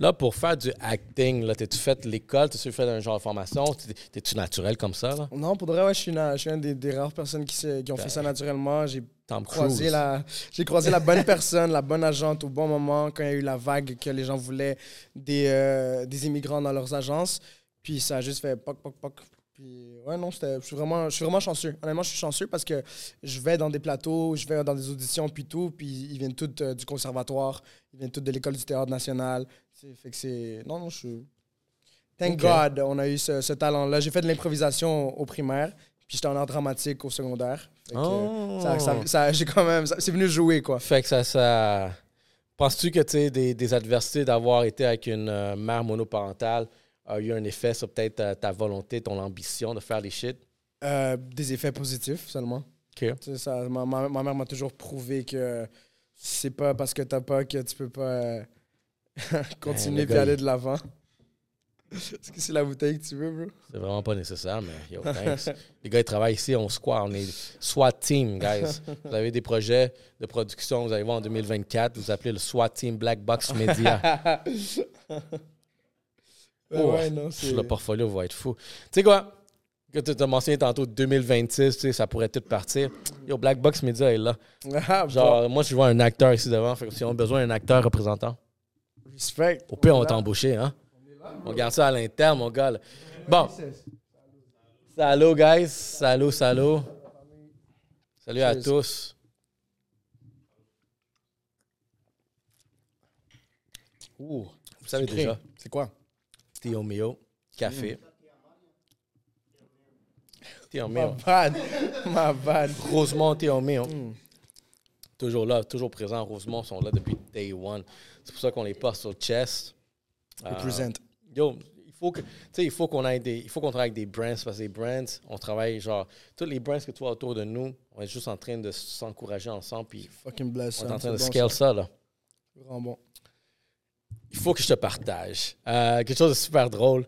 là, pour faire du acting, là, t'as-tu fait l'école? T'as-tu fait un genre de formation? T'es- T'es-tu naturel comme ça? Là? Non, pour de vrai, ouais, je suis, une- je suis un des, des rares personnes qui, qui ont fait ça naturellement. J'ai croisé, la, j'ai croisé la bonne personne, la bonne agente au bon moment, quand il y a eu la vague que les gens voulaient des, euh, des immigrants dans leurs agences. Puis ça a juste fait poc, poc, poc. Puis ouais, non, je, suis vraiment, je suis vraiment chanceux. Honnêtement, je suis chanceux parce que je vais dans des plateaux, je vais dans des auditions, puis tout. Puis ils viennent tous euh, du conservatoire, ils viennent tous de l'école du théâtre national. C'est, fait que c'est. Non, non, je suis. Thank. God, on a eu ce, ce talent-là. J'ai fait de l'improvisation au primaire, puis j'étais en art dramatique au secondaire. Fait que, Oh. ça, ça- ça- j'ai quand même, c'est venu jouer quoi. Fait que ça. ça... Penses-tu que tu des, des adversités d'avoir été avec une euh, mère monoparentale a eu un effet sur peut-être ta, ta volonté, ton ambition de faire les shit? Euh, des effets positifs seulement. OK. Ça, ma, ma- ma mère m'a toujours prouvé que c'est pas parce que t'as pas que tu peux pas euh, continuer le puis aller de l'avant. Est-ce que c'est la bouteille que tu veux, bro? C'est vraiment pas nécessaire, mais yo, thanks. les gars, ils travaillent ici, on squat, on est SWAT team, guys. Vous avez des projets de production, vous allez voir en 2024, vous appelez le SWAT team Black Box Media. Ouais, Oh, ouais, non, le portfolio va être fou. Tu sais quoi? Que tu as mentionné tantôt 2026, tu sais, ça pourrait tout partir. Yo, Black Box Media est là. Ah, Genre, moi, je vois un acteur ici devant. Fait que si on a besoin d'un acteur représentant, respect. au pire, on va t'embaucher, hein? On garde ça à l'interne, mon gars. là. Bon. Salut, guys. Salut, salut. Salut à tous. Ouh, vous savez déjà, C'est quoi? Tio Mio, café. Tio Ma Mio. bad. Ma bad. Rosemont, Tio Mio. Mm. Toujours là, toujours présent. Rosemont sont là depuis day one. C'est pour ça qu'on les porte sur le chest. Euh, Represent. Yo, il faut que, tu sais, il faut qu'on aille des, il faut qu'on travaille avec des brands parce que les brands, on travaille genre, tous les brands que tu vois autour de nous, on est juste en train de s'encourager ensemble puis Fucking bless. on est en train de bon, scale ça là. ça. Vraiment bon. Il faut que je te partage Euh, quelque chose de super drôle.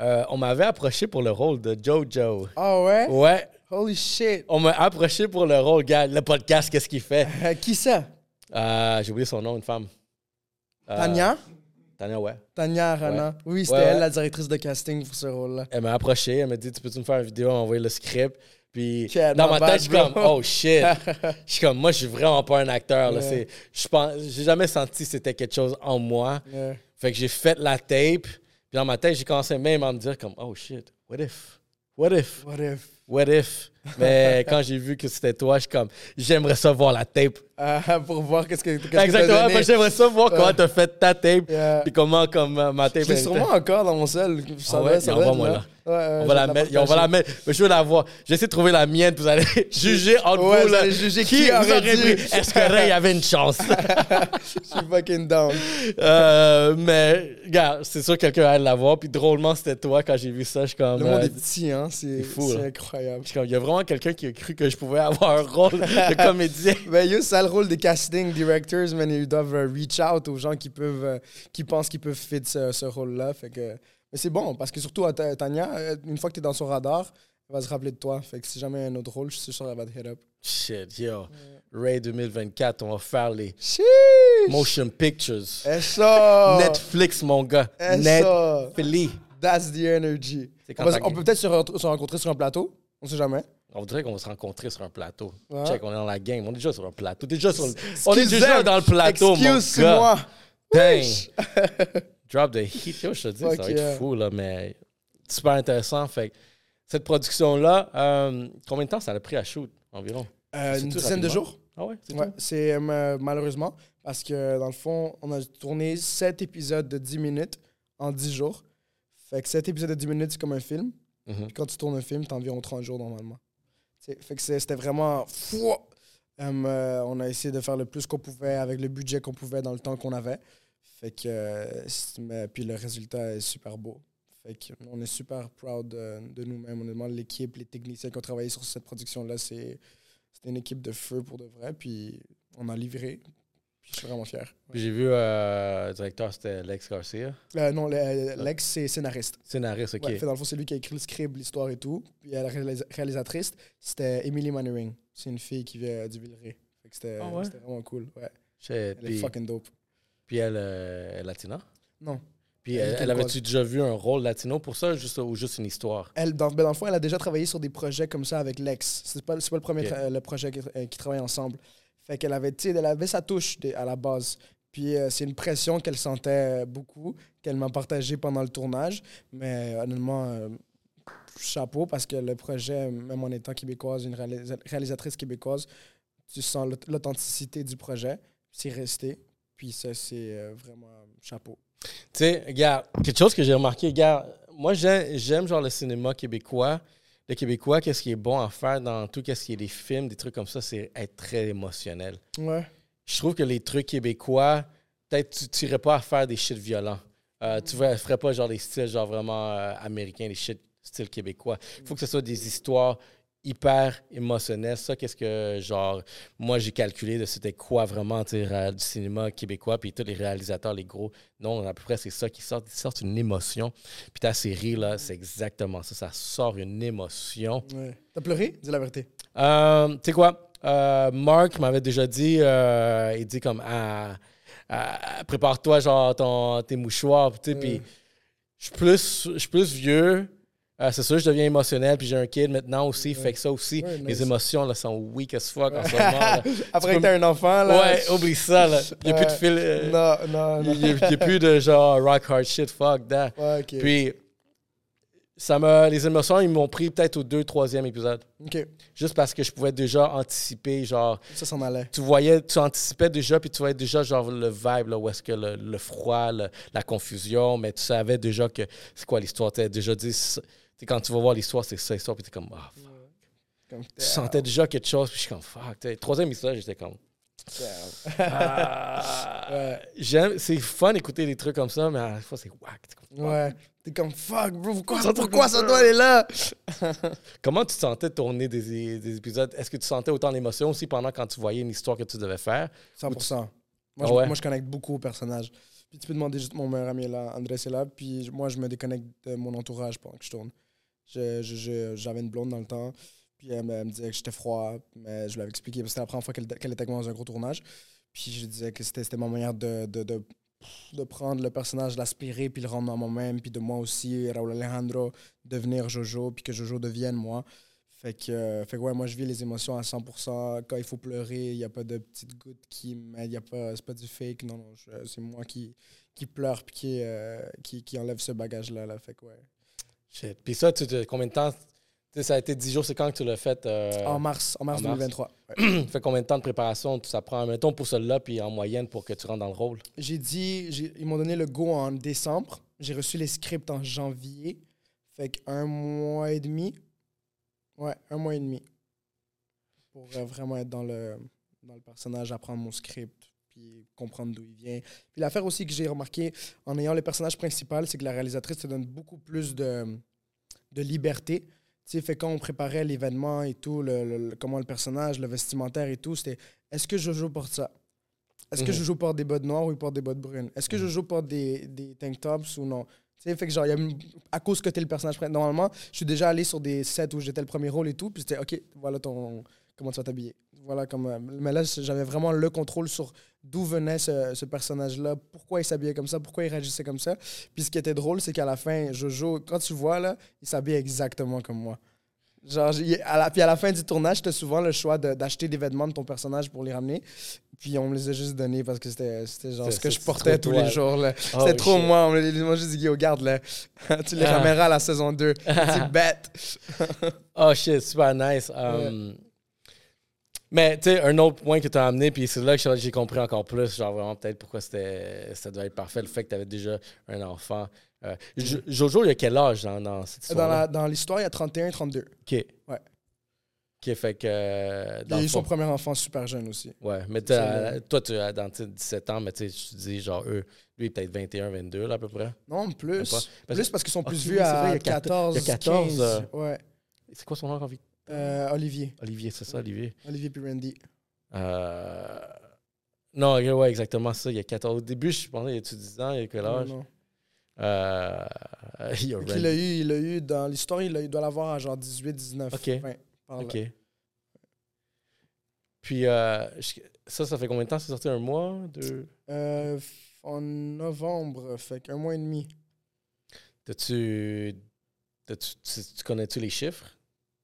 Euh, on m'avait approché pour le rôle de Jojo. Ah ouais? Ouais, Holy shit. on m'a approché pour le rôle, gars. Le podcast, qu'est-ce qu'il fait? Qui ça? Euh, J'ai oublié son nom, une femme. Euh, Tania? Tania, ouais. Tania Rana. Oui, c'était Ouais, elle ouais. la directrice de casting pour ce rôle-là. Elle m'a approché, elle m'a dit Tu peux-tu me faire une vidéo, envoyer le script? Puis dans ma tête, je suis comme. Oh shit. Je suis comme Moi, je suis vraiment pas un acteur. Yeah. Je pense, j'ai jamais senti que c'était quelque chose en moi. Yeah. Fait que j'ai fait la tape. Puis dans ma tête, j'ai commencé même à me dire comme Oh shit, what if? What if? What if? What if? Mais quand j'ai vu que c'était toi, je suis comme J'aimerais ça voir la tape. Ah, pour voir qu'est-ce que t'as Exactement. que J'aimerais ça voir comment t'as fait ta tape. Yeah. Puis comment comme ma tape. Était. sûrement encore dans mon sel. Ça Ah ouais? ça Et doit être envoie-moi là. On va la mettre, on va la mettre. Mais je veux la voir. J'essaie de trouver la mienne, vous allez juger Ouais, vous. Là, juger qui vous aurait pris? Est-ce que Ray avait une chance? Je suis fucking down. Euh, mais, gars, c'est sûr que quelqu'un allait la voir. Puis drôlement, c'était toi quand j'ai vu ça. Je suis comme. Le monde euh, est petit, hein. C'est fou, c'est incroyable. il y a vraiment quelqu'un qui a cru que je pouvais avoir un rôle de comédien. Ben, yo, ça le rôle des casting directors, man. Ils doivent euh, reach out aux gens qui peuvent, qui pensent qu'ils peuvent fit ce, ce rôle-là. Fait que, mais c'est bon, parce que surtout à Tania, une fois que tu es dans son radar, elle va se rappeler de toi. Fait que si jamais il y a un autre rôle, je suis sûr qu'elle va te hit up. Shit, yo. Ray 2024, on va faire les Sheesh! motion pictures. Ça! Netflix, mon gars. Ça! Netflix. That's the energy. C'est On, va- on peut peut-être se, re- se rencontrer sur un plateau. On sait jamais. On dirait qu'on va se rencontrer sur un plateau. Ouais. Check, on est dans la game. On est déjà sur un plateau. Déjà sur le- On est déjà dans le plateau, mon gars. Excuse-moi. Dang. Drop the heat. Yo, je te dis, ça va être fou, là, mais super intéressant. Fait que cette production-là, euh, combien de temps ça a pris à shoot environ? Euh, une dizaine de jours. Ah ouais, c'est Ouais, c'est euh, ma- malheureusement parce que dans le fond, on a tourné 7 épisodes de 10 minutes en 10 jours. Fait que 7 épisodes de 10 minutes, c'est comme un film. Mhm. Puis quand tu tournes un film, t'as environ 30 jours normalement. Fait que c'est- c'était vraiment fou. On a essayé de faire le plus qu'on pouvait avec le budget qu'on pouvait dans le temps qu'on avait. Fait que, euh, puis le résultat est super beau. Fait que on est super proud de, de nous-mêmes. Honnêtement, l'équipe, les techniciens qui ont travaillé sur cette production-là, c'est c'était une équipe de feu pour de vrai. Puis on a livré. Puis je suis vraiment fier. J'ai vu euh, le directeur, c'était Lex Garcia. Euh, non, le- Lex, c'est scénariste. Scénariste, OK. Ouais, fait, dans le fond, c'est lui qui a écrit le script, l'histoire et tout. Puis la réalisa- réalisatrice, c'était Emily Mannering. C'est une fille qui vient du Villeray. Fait que c'était Ah ouais? c'était vraiment cool. Ouais. Shit, Elle Puis, est fucking dope. Puis elle euh, est latina? Non. Puis Elle avait-tu déjà vu un rôle latino pour ça juste, ou juste une histoire? Elle, dans, ben, dans le fond, elle a déjà travaillé sur des projets comme ça avec Lex. C'est pas, c'est pas le premier tra- le projet qui, euh, qui travaille ensemble. Fait qu'elle avait, elle avait sa touche de- à la base. Puis euh, c'est une pression qu'elle sentait euh, beaucoup, qu'elle m'a partagée pendant le tournage. Mais euh, honnêtement, euh, chapeau parce que le projet, même en étant québécoise, une réalisa- réalisatrice québécoise, tu sens l'aut- l'authenticité du projet. C'est resté. Puis ça, c'est euh, vraiment chapeau. Tu sais, regarde, quelque chose que j'ai remarqué, regarde, moi j'ai- j'aime genre le cinéma québécois. Le québécois, qu'est-ce qui est bon à faire dans tout ce qui est des films, des trucs comme ça, c'est être très émotionnel. Ouais. Je trouve que les trucs québécois, peut-être tu n'irais pas à faire des shit violents. Euh, tu ne ferais pas genre des styles genre vraiment euh, américains, des shit style québécois. Il faut que ce soit des histoires hyper émotionnelles. Ça, qu'est-ce que, genre, moi, j'ai calculé de c'était quoi vraiment, du cinéma québécois, puis tous les réalisateurs, les gros, non, à peu près, c'est ça qui sort. Ils sortent une émotion. Puis ta série, là, c'est exactement ça. Ça sort une émotion. Ouais. T'as pleuré? Dis la vérité. Euh, tu sais quoi? Euh, Mark m'avait déjà dit, euh, il dit comme, ah, ah, prépare-toi, genre, ton, tes mouchoirs, tu sais, puis je suis plus vieux. Euh, c'est sûr, je deviens émotionnel, puis j'ai un kid maintenant aussi, fait que ça aussi, Ouais, les nice. émotions là, sont weak as fuck en ce moment. là. Après Tu que t'as un enfant, là. Ouais, oublie ça, là. Il n'y a plus de Ouais. fil. euh, Non, non, non. Il n'y a, plus de genre rock hard shit, fuck that. Ouais. Puis, ça les émotions, ils m'ont pris peut-être au deux, troisième épisode. Ok, Juste parce que je pouvais déjà anticiper, genre, ça s'en allait. tu voyais, tu anticipais déjà, puis tu voyais déjà, genre, le vibe, là, où est-ce que le, le froid, le- la confusion, mais tu savais déjà que c'est quoi l'histoire. Tu déjà dit, sais, quand tu vas voir l'histoire, c'est ça l'histoire, puis tu comme, ah, fuck. Comme, Tu sentais déjà quelque chose, puis je suis comme, fuck. tu sais. Troisième épisode, j'étais comme, ah, Ouais. j'aime, c'est fun d'écouter des trucs comme ça, mais à la fois, c'est whack. T'es comme, fuck. Ouais. T'es comme fuck, bro. Pourquoi, Ça, pourquoi ça- doit aller là? Comment tu te sentais tourner des, des épisodes? Est-ce que tu sentais autant d'émotion aussi pendant quand tu voyais une histoire que tu devais faire? 100%. Moi, Ah je, ouais? moi, je connecte beaucoup aux personnages. Puis tu peux demander juste mon meilleur ami là, André est là. Puis moi, je me déconnecte de mon entourage pendant que je tourne. Je- je- J'avais une blonde dans le temps. Puis elle me, disait que j'étais froid. Mais je lui avais expliqué parce que c'était la première fois qu'elle était avec moi dans un gros tournage. Puis je disais que c'était ma manière de, de, de, prendre le personnage, l'aspirer, puis le rendre dans moi-même. Puis de moi aussi, Raúl Alejandro, devenir Jojo, puis que Jojo devienne moi. Fait que, euh, fait ouais, moi je vis les émotions à 100%. Quand il faut pleurer, il n'y a pas de petites gouttes qui m'aident. C'est pas du fake. Non, non, c'est moi qui, qui pleure puis qui, euh, qui, qui enlève ce bagage-là. Là. Fait que. Shit. Puis ça, tu te- combien de temps? tu sais, ça a été 10 jours, c'est quand que tu l'as fait? euh, En mars, en mars en mars? 2023. ouais. fait combien de temps de préparation? Ça prend, mettons, pour cela, puis en moyenne pour que tu rentres dans le rôle? J'ai dit, j'ai- ils m'ont donné le go en décembre. J'ai reçu les scripts en janvier. Fait qu'un mois et demi. Ouais, un mois et demi. Pour euh, vraiment être dans le, dans le personnage, apprendre mon script, puis comprendre d'où il vient. Puis l'affaire aussi que j'ai remarqué en ayant le personnage principal, c'est que la réalisatrice te donne beaucoup plus de, de liberté. Tu sais, fait quand on préparait l'événement et tout, le, comment le personnage, le vestimentaire et tout, c'était est-ce que Jojo porte ça? Est-ce que Mhm. Jojo porte des bottes noires ou il porte des bottes brunes? Est-ce que Jojo porte des, des tank tops ou non? Tu sais, fait que genre, y a à cause que t'es le personnage principal. Normalement, je suis déjà allé sur des sets où j'étais le premier rôle et tout, puis c'était OK, voilà ton. Comment tu vas t'habiller. Voilà comme. euh, mais là, j'avais vraiment le contrôle sur d'où venait ce, ce personnage-là, pourquoi il s'habillait comme ça, pourquoi il réagissait comme ça. Puis ce qui était drôle, c'est qu'à la fin, Jojo, quand tu vois, là, il s'habille exactement comme moi. Genre, à la, puis à la fin du tournage, c'était souvent le choix de- d'acheter des vêtements de ton personnage pour les ramener. Puis on me les a juste donnés parce que c'était genre ce que je portais tous les jours. là. Oh, C'était trop shit. moi. On me les- m'ont juste dit, Yo, garde là. tu les Ah. ramèneras à la saison 2. C'est bête. Oh shit, super nice. Um, Mais tu sais, un autre point que tu as amené, puis c'est là que j'ai compris encore plus, genre vraiment peut-être pourquoi c'était, ça devait être parfait, le fait que tu avais déjà un enfant. Euh, Jo- Jojo, il a quel âge dans, dans cette histoire Dans l'histoire, il y a 31, 32. Ok. Ouais. Ok, fait que. euh, Il a eu son premier enfant super jeune aussi. Ouais, mais toi, tu as dans tes 17 ans, mais tu sais, tu dis genre eux, lui, peut-être 21, 22, là, à peu près. Non, plus. Parce plus parce qu'ils sont Ok, plus oui, vus vrai, à il y a 14, 14, il y a 14, 15. euh, Ouais. C'est quoi son nom, Olivier? Euh, Olivier. Olivier, c'est ça, Olivier. Olivier puis Randy. Euh, Non, ouais, exactement ça. Il y a 14. Au début, je pensais, il y a-tu 10 ans, il y a quel âge? Non, non. Euh, il y a eu, il a eu dans l'histoire, il, doit l'avoir à genre 18, 19. Ok. Ouais, par là. OK. Puis, euh, ça, ça fait combien de temps? C'est sorti? Un mois? Deux? Euh, en novembre, fait qu'un mois et demi. T'as-tu- Tu, tu connais-tu les chiffres?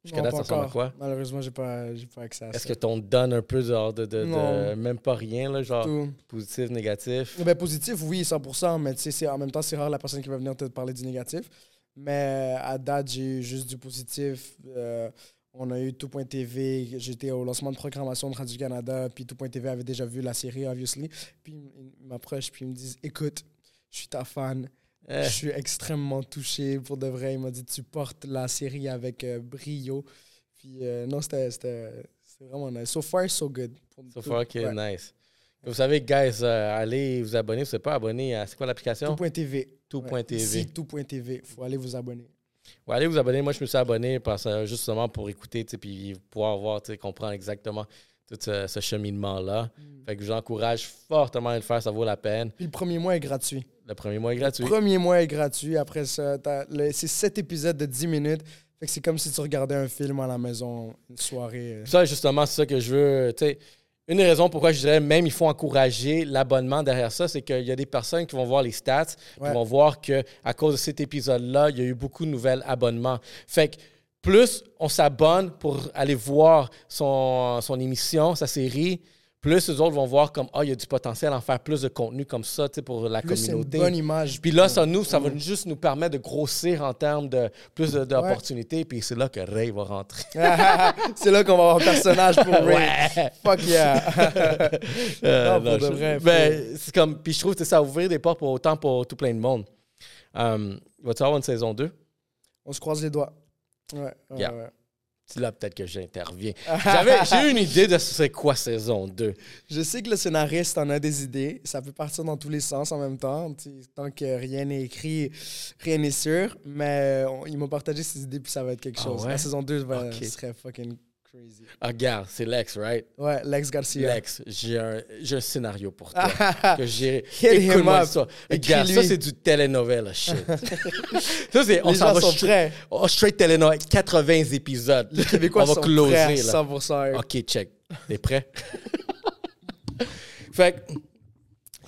Jusqu'à date, ça ressemble à encore. quoi? Malheureusement, j'ai pas, j'ai pas accès à Est-ce ça. que t'on te donne un peu genre de, de, de-. Même pas rien, là, genre Tout. positif, négatif? Ben, positif, oui, 100%, mais tu sais, c'est- en même temps, c'est rare la personne qui va venir te parler du négatif. Mais à date, j'ai eu juste du positif. Euh, on a eu Tout.tv, j'étais au lancement de programmation de Radio-Canada, puis Tout.tv avait déjà vu la série, obviously. Puis ils m'approchent, puis ils me disent Écoute, je suis ta fan, je suis extrêmement touché pour de vrai. Il m'a dit Tu portes la série avec euh, brio. Puis euh, non, c'était vraiment nice. So far, so good. So tout- far, OK, ouais. nice. Vous savez, guys, euh, allez vous abonner. Vous n'êtes pas abonné à. C'est quoi l'application? Tout.tv. Tout.tv. Ici, Tout.tv. faut aller vous abonner. Ouais, allez vous abonner. Moi, je me suis abonné parce, euh, justement pour écouter, puis pouvoir voir, comprendre exactement tout ce, ce cheminement-là. Fait que j'encourage fortement à le faire, ça vaut la peine. Puis le premier mois est gratuit. Le premier mois est gratuit. Le premier mois est gratuit. Après ça, c'est sept épisodes de 10 minutes. Fait que c'est comme si tu regardais un film à la maison, une soirée. euh. Ça, justement, c'est ça que je veux. une des raisons pourquoi je dirais même il faut encourager l'abonnement derrière ça, c'est qu'il y a des personnes qui vont voir les stats, qui Ouais. vont voir que à cause de cet épisode-là, il y a eu beaucoup de nouvelles abonnements. Fait que plus on s'abonne pour aller voir son, son émission, sa série, plus les autres vont voir comme ah il y a du potentiel à en faire plus de contenu comme ça, tu sais, pour la Plus c'est une communauté. bonne image. Puis là, ça, nous, ça va juste nous permettre de grossir en termes de plus d'opportunités. Puis c'est là que Ray va rentrer. c'est là qu'on va avoir un personnage pour Ray. Ouais. Fuck yeah. Euh, Non, pour de vrai, ben, c'est comme, puis je trouve que ça ouvrir des portes pour autant pour tout plein de monde. Um, Va-tu avoir une saison 2? On se croise les doigts. Ouais, ouais, Yeah. ouais. C'est là peut-être que j'interviens. J'avais, j'ai une idée de c'est quoi saison 2. Je sais que le scénariste en a des idées. Ça peut partir dans tous les sens en même temps. Tant que rien n'est écrit, rien n'est sûr. Mais on- ils m'ont partagé ces idées, puis ça va être quelque Ah chose. ouais? La saison 2 va, Ok. serait fucking crazy. Ah, regarde, c'est Lex, right? Ouais, Lex Garcia. Lex, j'ai un, un scénario pour toi. que j'ai. Écoute-moi ça. Regarde, ça, Écris-lui. c'est du telenovela shit. ça, c'est. On s'en va sont straight-. Oh, straight telenovela, 80 épisodes. Les Québécois on va sont closer, prêts là. 100%. OK, check. T'es prêt? fait que,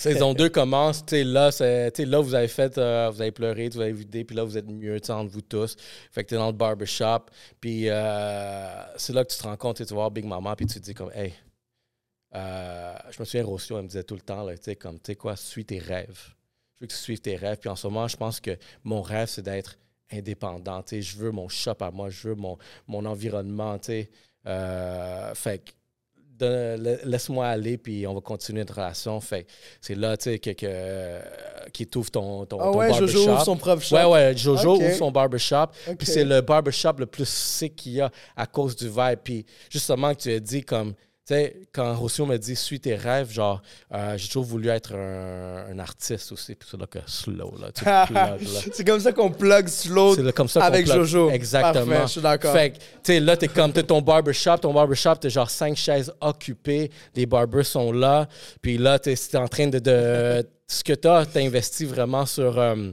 saison 2 commence. Tu sais, là, là, vous avez fait, euh, vous avez pleuré, vous avez vidé, puis là, vous êtes mieux, entre vous tous. Fait que t'es dans le barbershop, puis euh, c'est là que tu te rends compte, tu vas voir Big Mama, puis tu te dis comme, hey, euh, je me souviens, Rossio, elle me disait tout le temps, tu sais, comme, tu sais quoi, suis tes rêves. Je veux que tu suives tes rêves. Puis en ce moment, je pense que mon rêve, c'est d'être indépendant. Tu sais, je veux mon shop à moi, je veux mon, mon environnement. tu sais. Fait que laisse-moi aller, puis on va continuer notre relation. Fait c'est là, tu sais, que, que, qui t'ouvre ton, ton, Ah ton ouais, Jojo barbershop. ouvre son propre shop. Ouais, ouais, Jojo Ok. ouvre son barbershop. Puis c'est le barbershop le plus sick qu'il y a à cause du vibe. Puis justement, que tu as dit comme, sais, quand Rossio me dit suis tes rêves, genre, euh, j'ai toujours voulu être un, un artiste aussi. Puis c'est là que slow, là, là. C'est comme ça qu'on plug slow comme ça avec plug. Jojo. Exactement. Parfait, je suis d'accord. Fait que, tu sais, là, t'es comme, t'es ton barbershop, ton barbershop, t'as genre cinq chaises occupées, les barbers sont là, puis là, t'es t'es en train de, de ce que t'as, t'as investi vraiment sur, euh,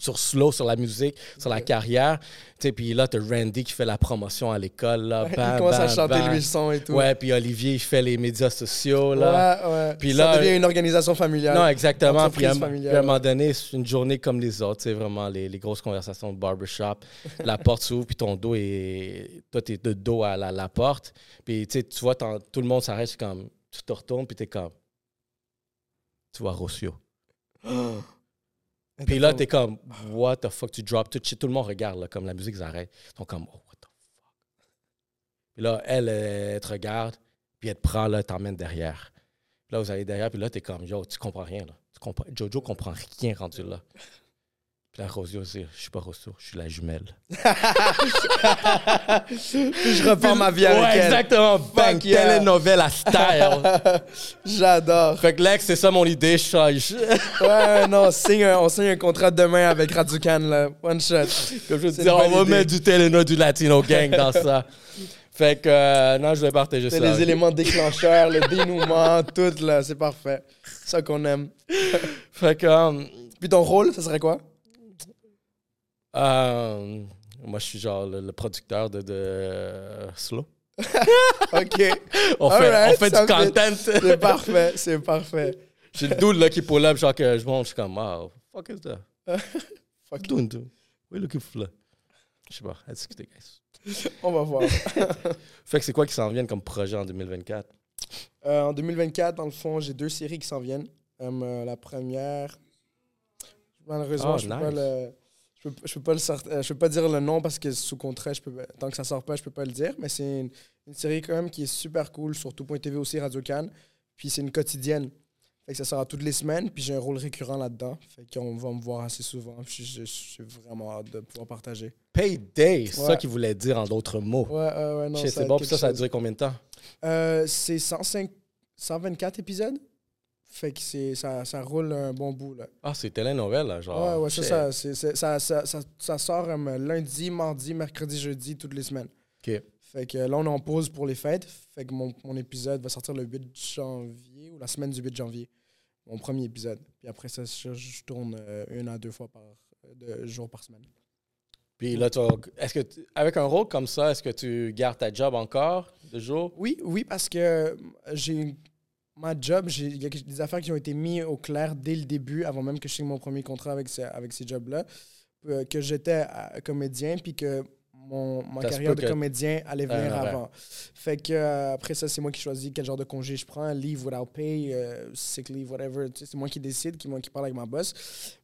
sur slow, sur la musique, sur la carrière, tu sais, puis là, t'as Randy qui fait la promotion à l'école, là, Il bam, commence à chanter bam. lui le son et tout. Ouais, puis Olivier, il fait les médias sociaux, là. Ouais, ouais. Puis ça là- devient une organisation familiale. Non, exactement. Puis à, puis à un moment donné, c'est une journée comme les autres. C'est vraiment les, les grosses conversations de barbershop. la porte s'ouvre, puis ton dos est. Toi, t'es de dos à la, la porte. Puis tu sais, tu vois, tout le monde s'arrête, comme. Tu te retournes, puis t'es comme. Tu vois Rossio. Puis là, t'es comme. What the fuck, tu drop tout. Tout le monde regarde, là, comme la musique s'arrête. Ils sont comme. Oh, what the fuck. Puis là, elle, elle te regarde, puis elle te prend, là, elle t'emmène derrière. Puis là, vous allez derrière, puis là, t'es comme, yo, tu comprends rien, là. Tu comprends... Jojo comprend rien rendu là. Là, Rosio, c'est, je suis pas Rossio, je suis la jumelle. Je repars ma vie avec ouais, elle. exactement. Fuck yeah. telenovela style. J'adore. fait que Lex, c'est ça mon idée, je change. Ouais, non, on signe, un, on signe un contrat demain avec Raducan, là. One shot. Comme je C'est dis, on va idée. mettre du Teleno, du Latino Gang dans ça. Fait que, euh, non, je vais partager C'est ça. les éléments déclencheurs, le dénouement, tout, là. C'est parfait. C'est ça qu'on aime. Fait que, euh, Puis ton rôle, ça serait quoi? Euh, moi, je suis genre le, le producteur de, de euh, Slow. OK. On fait, Alright, on fait du content. C'est parfait, c'est parfait. J'ai le dude là qui pull up, genre que je monte, je suis comme, wow, fuck is that? Fuck Dude, dude. You looking for? Je sais pas, à discuter, guys. On va voir. Fait que c'est quoi qui s'en vient comme projet en 2024? Euh, en 2024, dans le fond, j'ai deux séries qui s'en viennent. Euh, la première, malheureusement, Oh, je, peux nice. pas le, je, peux, je peux pas le euh, je peux pas dire le nom parce que sous contrat, je peux, tant que ça sort pas, je peux pas le dire. Mais c'est une, une série quand même qui est super cool sur tout.tv aussi, Radio Cannes. Puis c'est une quotidienne. Fait que ça sort à toutes les semaines. Puis j'ai un rôle récurrent là-dedans. Fait qu'on va me voir assez souvent. Puis j'ai j'ai vraiment hâte de pouvoir partager. Payday, c'est ça qu'il voulait dire en d'autres mots. Ouais, ouais, ouais, non. C'est bon, puis ça, ça a duré combien de temps? Euh, c'est 105, 124 épisodes. Fait que c'est, ça, ça roule un bon bout, là. Ah, c'est télénovelle, là, genre. ouais, ouais, c'est ça, c'est- c'est- ça, ça, ça. ça sort euh, lundi, mardi, mercredi, jeudi, toutes les semaines. OK. Fait que là, on est en pause pour les fêtes. Fait que mon, mon épisode va sortir le 8 janvier ou la semaine du 8 janvier. Mon premier épisode. Puis après ça, je, je tourne euh, une à deux fois par euh, de, jour par semaine. Puis là, tu est-ce que, tu- avec un rôle comme ça, est-ce que tu gardes ta job encore de jour? Oui, oui, parce que j'ai ma job, il y a des affaires qui ont été mises au clair dès le début, avant même que je signe mon premier contrat avec, ce- avec ces jobs-là, euh, que j'étais euh, comédien, puis que mon, ma Ça carrière de que- comédien allait Ah, venir ouais. avant. Fait que euh, après ça, c'est moi qui choisis quel genre de congé je prends, leave without pay, euh, sick leave, whatever. Tu sais, C'est moi qui décide, qui, moi qui parle avec ma boss.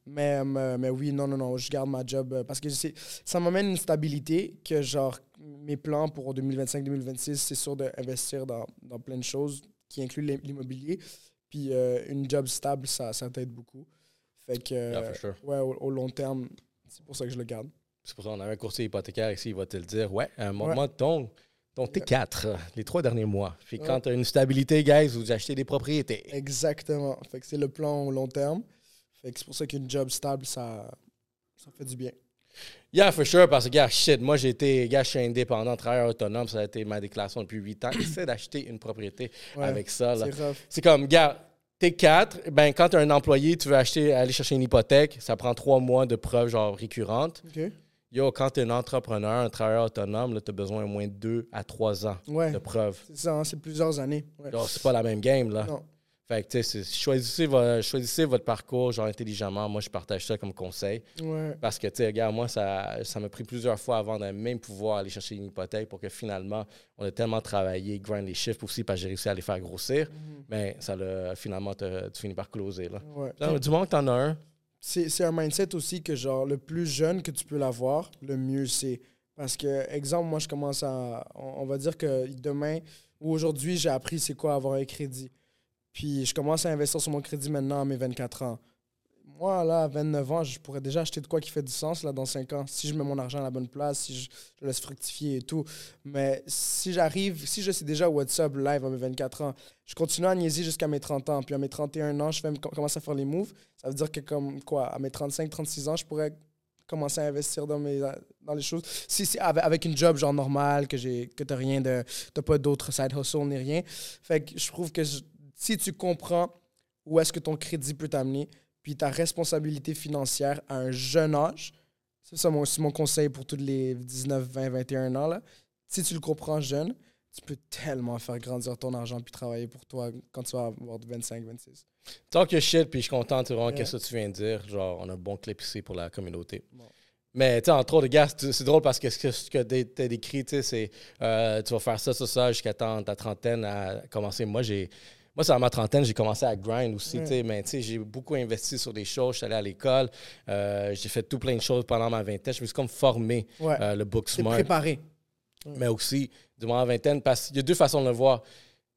Mais, euh, mais oui, non, non, non, je garde ma job parce que ça m'amène une stabilité que, genre, mes plans pour 2025-2026, c'est sûr d'investir dans, dans plein de choses qui incluent l'im- l'immobilier. Puis euh, une job stable, ça, ça t'aide beaucoup. Fait que, euh, sure. ouais, au, au long terme, c'est pour ça que je le garde. C'est pour ça qu'on avait un courtier hypothécaire ici, il va te le dire. Ouais, un Ouais. moment ton, ton T4, euh, les trois derniers mois. Puis Ouais. quand tu as une stabilité, guys, vous achetez des propriétés. Exactement. Fait que c'est le plan au long terme. Fait que c'est pour ça qu'une job stable, ça, ça fait du bien. Yeah, for sure, parce que, gars, shit, moi, j'ai été, gars, je suis indépendant, travailleur autonome, ça a été ma déclaration depuis 8 ans. Essaie d'acheter une propriété Ouais, avec ça, là. C'est comme, gars, T4, ben, quand tu as un employé, tu veux acheter, aller chercher une hypothèque, ça prend trois mois de preuves, genre, récurrentes. OK. Yo, quand tu es un entrepreneur, un travailleur autonome, tu as besoin au moins de deux à trois ans Ouais. de preuves. C'est ça, hein, c'est plusieurs années. Ouais. C'est pas la même game, là. Non. Fait que, tu sais, choisissez, vo- choisissez votre parcours, genre, intelligemment. Moi, je partage ça comme conseil. Ouais. Parce que, tu sais, regarde, moi, ça ça m'a pris plusieurs fois avant de même pouvoir aller chercher une hypothèque pour que finalement, on a tellement travaillé, grind les chiffres aussi, parce que j'ai réussi à les faire grossir. Mhm. Mais ça l'a, finalement, tu finis par closer, là. Ouais. Du moment que t'en as un, C'est c'est un mindset aussi que, genre, le plus jeune que tu peux l'avoir, le mieux c'est. Parce que, exemple, moi, je commence à. On, on va dire que demain ou aujourd'hui, j'ai appris c'est quoi avoir un crédit. Puis je commence à investir sur mon crédit maintenant à mes 24 ans. Moi, là, à 29 ans, je pourrais déjà acheter de quoi qui fait du sens là, dans 5 ans. Si je mets mon argent à la bonne place, si je, laisse fructifier et tout. Mais si j'arrive, si je sais déjà WhatsApp live à mes 24 ans, je continue à niaiser jusqu'à mes 30 ans. Puis à mes 31 ans, je fais, commence à faire les moves. Ça veut dire que, comme quoi, à mes 35, 36 ans, je pourrais commencer à investir dans, mes, dans les choses. Si, si, avec, avec une job genre normale, que, j'ai, que t'as rien de. T'as pas d'autres side hustle ni rien. Fait que je trouve que je- si tu comprends où est-ce que ton crédit peut t'amener, puis ta responsabilité financière à un jeune âge, c'est ça mon, c'est mon conseil pour tous les 19, 20, 21 ans. Là. Si tu le comprends jeune, tu peux tellement faire grandir ton argent puis travailler pour toi quand tu vas avoir 25, 26. talk your shit, puis je suis content, vois, Yeah. qu'est-ce que tu viens de dire. Genre, on a un bon clip ici pour la communauté. Bon. Mais, tu sais, entre autres, gars, c'est drôle parce que ce que, que tu as décrit, tu sais, c'est euh, tu vas faire ça, ça, ça, jusqu'à ta trentaine à commencer. Moi, j'ai. Moi, c'est à ma trentaine, j'ai commencé à grind aussi, Ouais. tu sais, mais tu sais, j'ai beaucoup investi sur des choses. Je suis allé à l'école, euh, j'ai fait tout plein de choses pendant ma vingtaine. Je me suis comme formé, Ouais. euh, le book smart préparé. mais aussi durant la vingtaine, parce qu'il y a deux façons de le voir.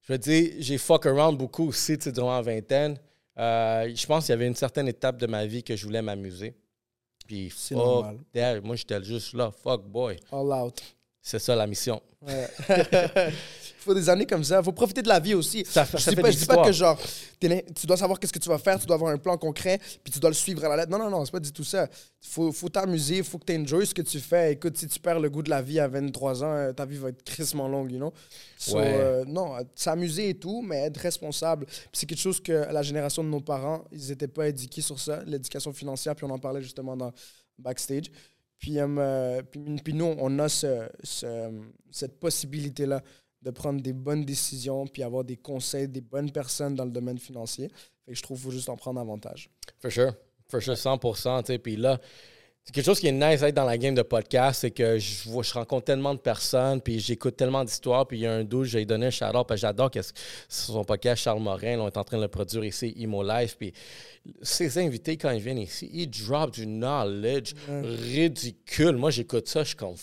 Je veux dire, j'ai fuck around beaucoup aussi durant la vingtaine. Euh, je pense qu'il y avait une certaine étape de ma vie que je voulais m'amuser. Puis C'est fuck normal. Moi, j'étais juste là, fuck boy. All out. C'est ça la mission. Ouais. Faut des années comme ça. Il faut profiter de la vie aussi. Ça, fait- Je ça dis fait pas, des je dis pas que genre, tu dois savoir qu'est-ce que tu vas faire, tu dois avoir un plan concret, puis tu dois le suivre à la lettre. Non, non, non, c'est pas du tout ça. Faut, faut t'amuser, faut que tu enjoy ce que tu fais. Écoute, si tu perds le goût de la vie à 23 ans, euh, ta vie va être crissement longue, you know? So, Ouais. euh, non, euh, s'amuser et tout, mais être responsable. C'est quelque chose que la génération de nos parents, ils étaient pas éduqués sur ça, l'éducation financière, puis on en parlait justement dans Backstage. Puis, euh, puis, puis nous, on a ce- ce- cette possibilité-là de prendre des bonnes décisions, puis avoir des conseils des bonnes personnes dans le domaine financier. Fait que je trouve qu'il faut juste en prendre avantage. For sure. For sure, 100 tu sais. Puis là, c'est quelque chose qui est nice d'être dans la game de podcast, c'est que je, vois, je rencontre tellement de personnes, puis j'écoute tellement d'histoires, puis il y a un doute, j'ai donné un shout-out, parce que j'adore qu'est-ce- son podcast, Charles Morin, là, on est en train de le produire ici, Imo Life, puis ses invités, quand ils viennent ici, ils drop du knowledge ridicule. Moi, j'écoute ça, je suis comme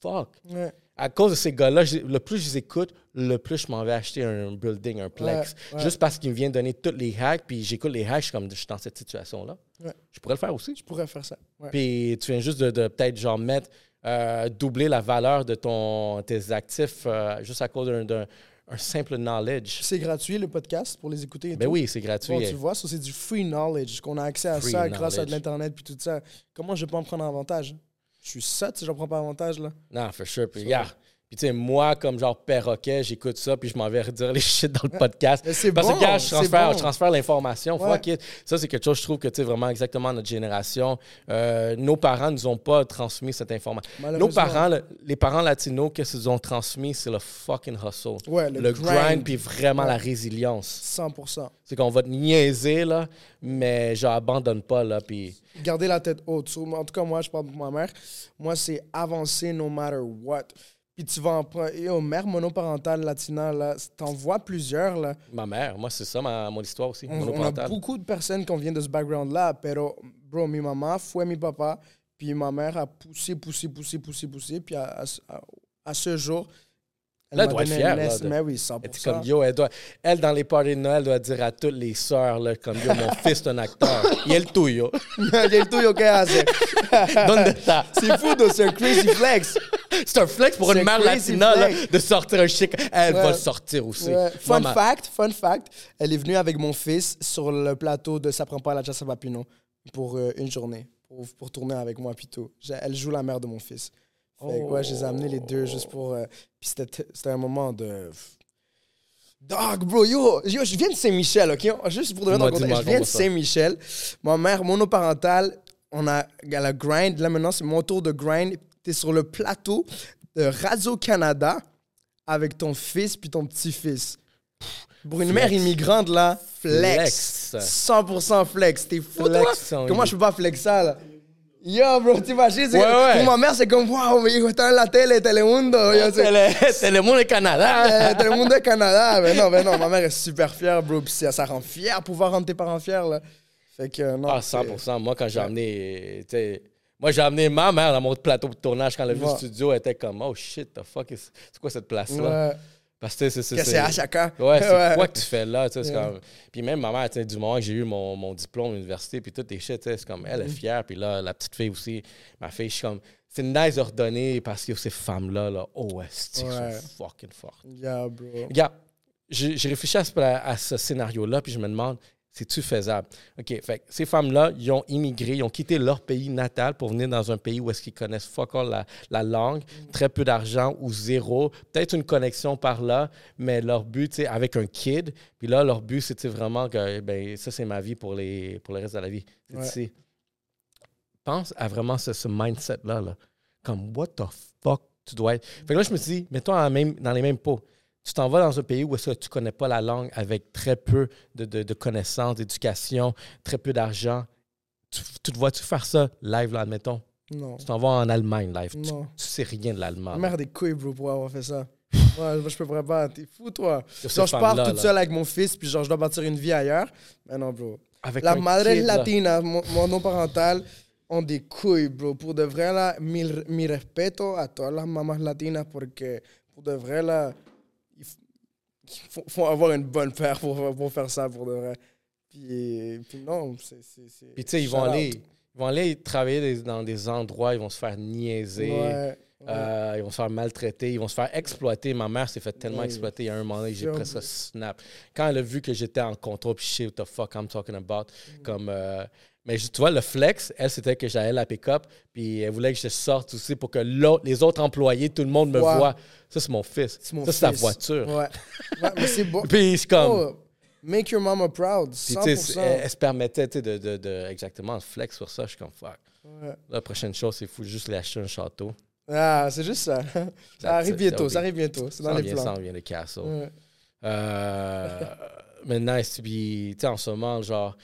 fuck. Ouais. À cause de ces gars-là, le plus je les écoute, le plus je m'en vais acheter un building, un plex. Ouais, ouais. Juste parce qu'ils me viennent donner tous les hacks, puis j'écoute les hacks, je suis comme, je suis dans cette situation-là. Ouais. Je pourrais le faire aussi. Je pourrais faire ça. Puis tu viens juste de, de peut-être genre mettre, euh, doubler la valeur de ton, tes actifs euh, juste à cause d'un, d'un- un simple knowledge. C'est gratuit, le podcast, pour les écouter et Ben tout? oui, c'est gratuit. Bon, tu vois, ça, c'est du free knowledge, qu'on a accès à Free ça grâce à de l'Internet puis tout ça. Comment je peux en prendre avantage? Je suis sotte si j'en prends pas avantage, là. Non, for sure. Puis, Ça. Puis, tu sais, moi, comme genre perroquet, j'écoute ça, puis je m'en vais redire les shit dans le podcast. C'est Parce bon, que, gars, je transfère, bon. je transfère l'information. Ouais. Fuck it. Ça, c'est quelque chose, je trouve que, tu sais, vraiment exactement notre génération. euh, nos parents nous ont pas transmis cette information. Nos parents, le- les parents latinos, qu'est-ce qu'ils ont transmis? C'est le fucking hustle. Ouais, Le, le, grind, puis vraiment Ouais. la résilience. 100%. C'est qu'on va te niaiser, là, mais genre, abandonne pas, là, puis... Garder la tête haute. En tout cas, moi, je parle pour ma mère. Moi, c'est avancer no matter what. Puis tu vas en prendre. Yo, mère monoparentale latina, là, t'en vois plusieurs, là. Ma mère, moi, c'est ça, ma, mon histoire aussi. On, on a beaucoup de personnes qui viennent de ce background-là, pero, bro, mi maman fue mi papa, puis ma mère a poussé, poussé, poussé, poussé, poussé, puis à, à- à ce jour, Elle m'a doit être fière, là, laisse- de- Mais oui, 100%. Elle comme yo, elle doit, elle dans les parties de Noël doit dire à toutes les sœurs là, comme yo, mon fils est un acteur. Il est le tout yo. J'ai le tout, yo, qu'elle hace. Donne de ta. C'est fou, c'est un crazy flex. C'est un flex pour C'est une mère latina là, de sortir un chic. Elle va Ouais. le sortir aussi. Ouais. Fun Maman- fact, fun fact, elle est venue avec mon fils sur le plateau de Ça prend pas la Chassa Papino pour euh, une journée, pour, pour tourner avec moi. J'ai- Elle joue la mère de mon fils. Fait que, ouais, je les ai amenés les deux juste pour... euh, puis c'était c'était un moment de... Dog, bro, yo, yo, je viens de Saint-Michel, OK? Juste pour en Dis-moi, contexte, dis-moi, je viens de comment ça? Saint-Michel. Ma mère monoparentale, on a, elle a grind. Là, maintenant, c'est mon tour de grind. T'es sur le plateau de Radio-Canada avec ton fils puis ton petit-fils. Pour une Flex. mère immigrante, là, flex. Flex. 100% flex. T'es fou, toi? Flex, Comment je peux pas flex ça, là? Yo, bro, t'imagines? Ouais, ouais. Pour ma mère, c'est comme, wow, mais hijo, está en la tele, Telemundo. Yo, c'est- Télé- Télémundo Canada. euh, Telemundo est Canada. Mais non, mais non, ma mère est super fière, bro. Puis ça, rend fier, pouvoir rendre tes parents fiers, là. Fait que, non. Ah, c'est- 100%. Moi, quand j'ai amené. tu sais, Moi, j'ai amené ma mère dans mon plateau de tournage. Quand elle a vu Ouais. le studio, elle était comme, oh shit, the fuck, is- c'est quoi cette place-là? Ouais. Parce que c'est. c'est- à chacun. Ouais, c'est Ouais. quoi que tu fais là? tu sais, c'est Ouais. comme- Puis même ma mère, tu sais, du moment que j'ai eu mon, mon diplôme à l'université, puis tout tes shit, tu sais, c'est comme elle Mm-hmm. est fière. Puis là, la petite fille aussi, ma fille, je suis comme. C'est nice de redonner parce que ces femmes-là, là, oh, elles Ouais. sont fucking fortes. Yeah, bro. Regarde, j'ai j'ai réfléchi à ce, à ce scénario-là, puis je me demande, c'est-tu faisable? OK, fait ces femmes-là, ils ont immigré, ils ont quitté leur pays natal pour venir dans un pays où est-ce qu'ils connaissent fuck all la, la langue, très peu d'argent ou zéro, peut-être une connexion par là, mais leur but, sais, avec un kid, puis là, leur but, c'était vraiment que, ben, ça, c'est ma vie pour, les, pour le reste de la vie? C'est Ouais. Pense à vraiment ce, ce mindset-là, là. Comme, what the fuck tu dois être? Fait que là, je me suis dit, mets-toi dans les mêmes pots. Tu t'en vas dans un pays où est-ce que tu connais pas la langue avec très peu de, de- de connaissances, d'éducation, très peu d'argent. Tu, tu te vois-tu faire ça live, là, admettons? Non. Tu t'en vas en Allemagne live. Tu, Non. tu sais rien de l'allemand. A des couilles, bro, pour avoir fait ça. Ouais, moi, je peux vraiment pas. T'es fou, toi. Genre, je pars toute seule avec mon fils, puis genre, je dois bâtir une vie ailleurs. Mais non, bro. Avec La madre kid, latina, mon, mon nom parental, ont des couilles, bro. Pour de vrai, là, mi, mi respeto a todas las mamás latinas, porque pour de vrai, là, faut, faut avoir une bonne père pour, pour faire ça, pour de vrai. Puis, puis non, c'est. Puis tu sais, ils vont aller, ils vont aller travailler des- dans des endroits, ils vont se faire niaiser. Ouais. ouais. Euh, ils vont se faire maltraiter, ils vont se faire exploiter. Ma mère s'est fait tellement exploiter il y a un moment donné, j'ai presque snap. Quand elle a vu que j'étais en contrôle, puis shit, what the fuck I'm talking about. Mm. Comme, euh, mais tu vois, le flex, elle, c'était que j'allais la pick-up, puis elle voulait que je sorte aussi pour que l'autre- les autres employés, tout le monde me Ouais. voit. Ça, c'est mon fils. C'est mon ça, c'est fils. voiture. Ouais. Ouais, mais c'est bon. Puis c'est comme. Oh, make your mama proud. puis 100%. tu sais, elle, elle se permettait de, de, de- exactement de flex sur ça. Je suis comme fuck. Ouais. La prochaine chose, c'est fou juste lui acheter un château. Ah, c'est juste ça. Ça arrive bientôt, ça be- arrive bientôt. C'est Ça dans les vient, plans. ça en vient de castle. Ouais. Euh, mais nice. Puis, tu sais, en ce moment, genre,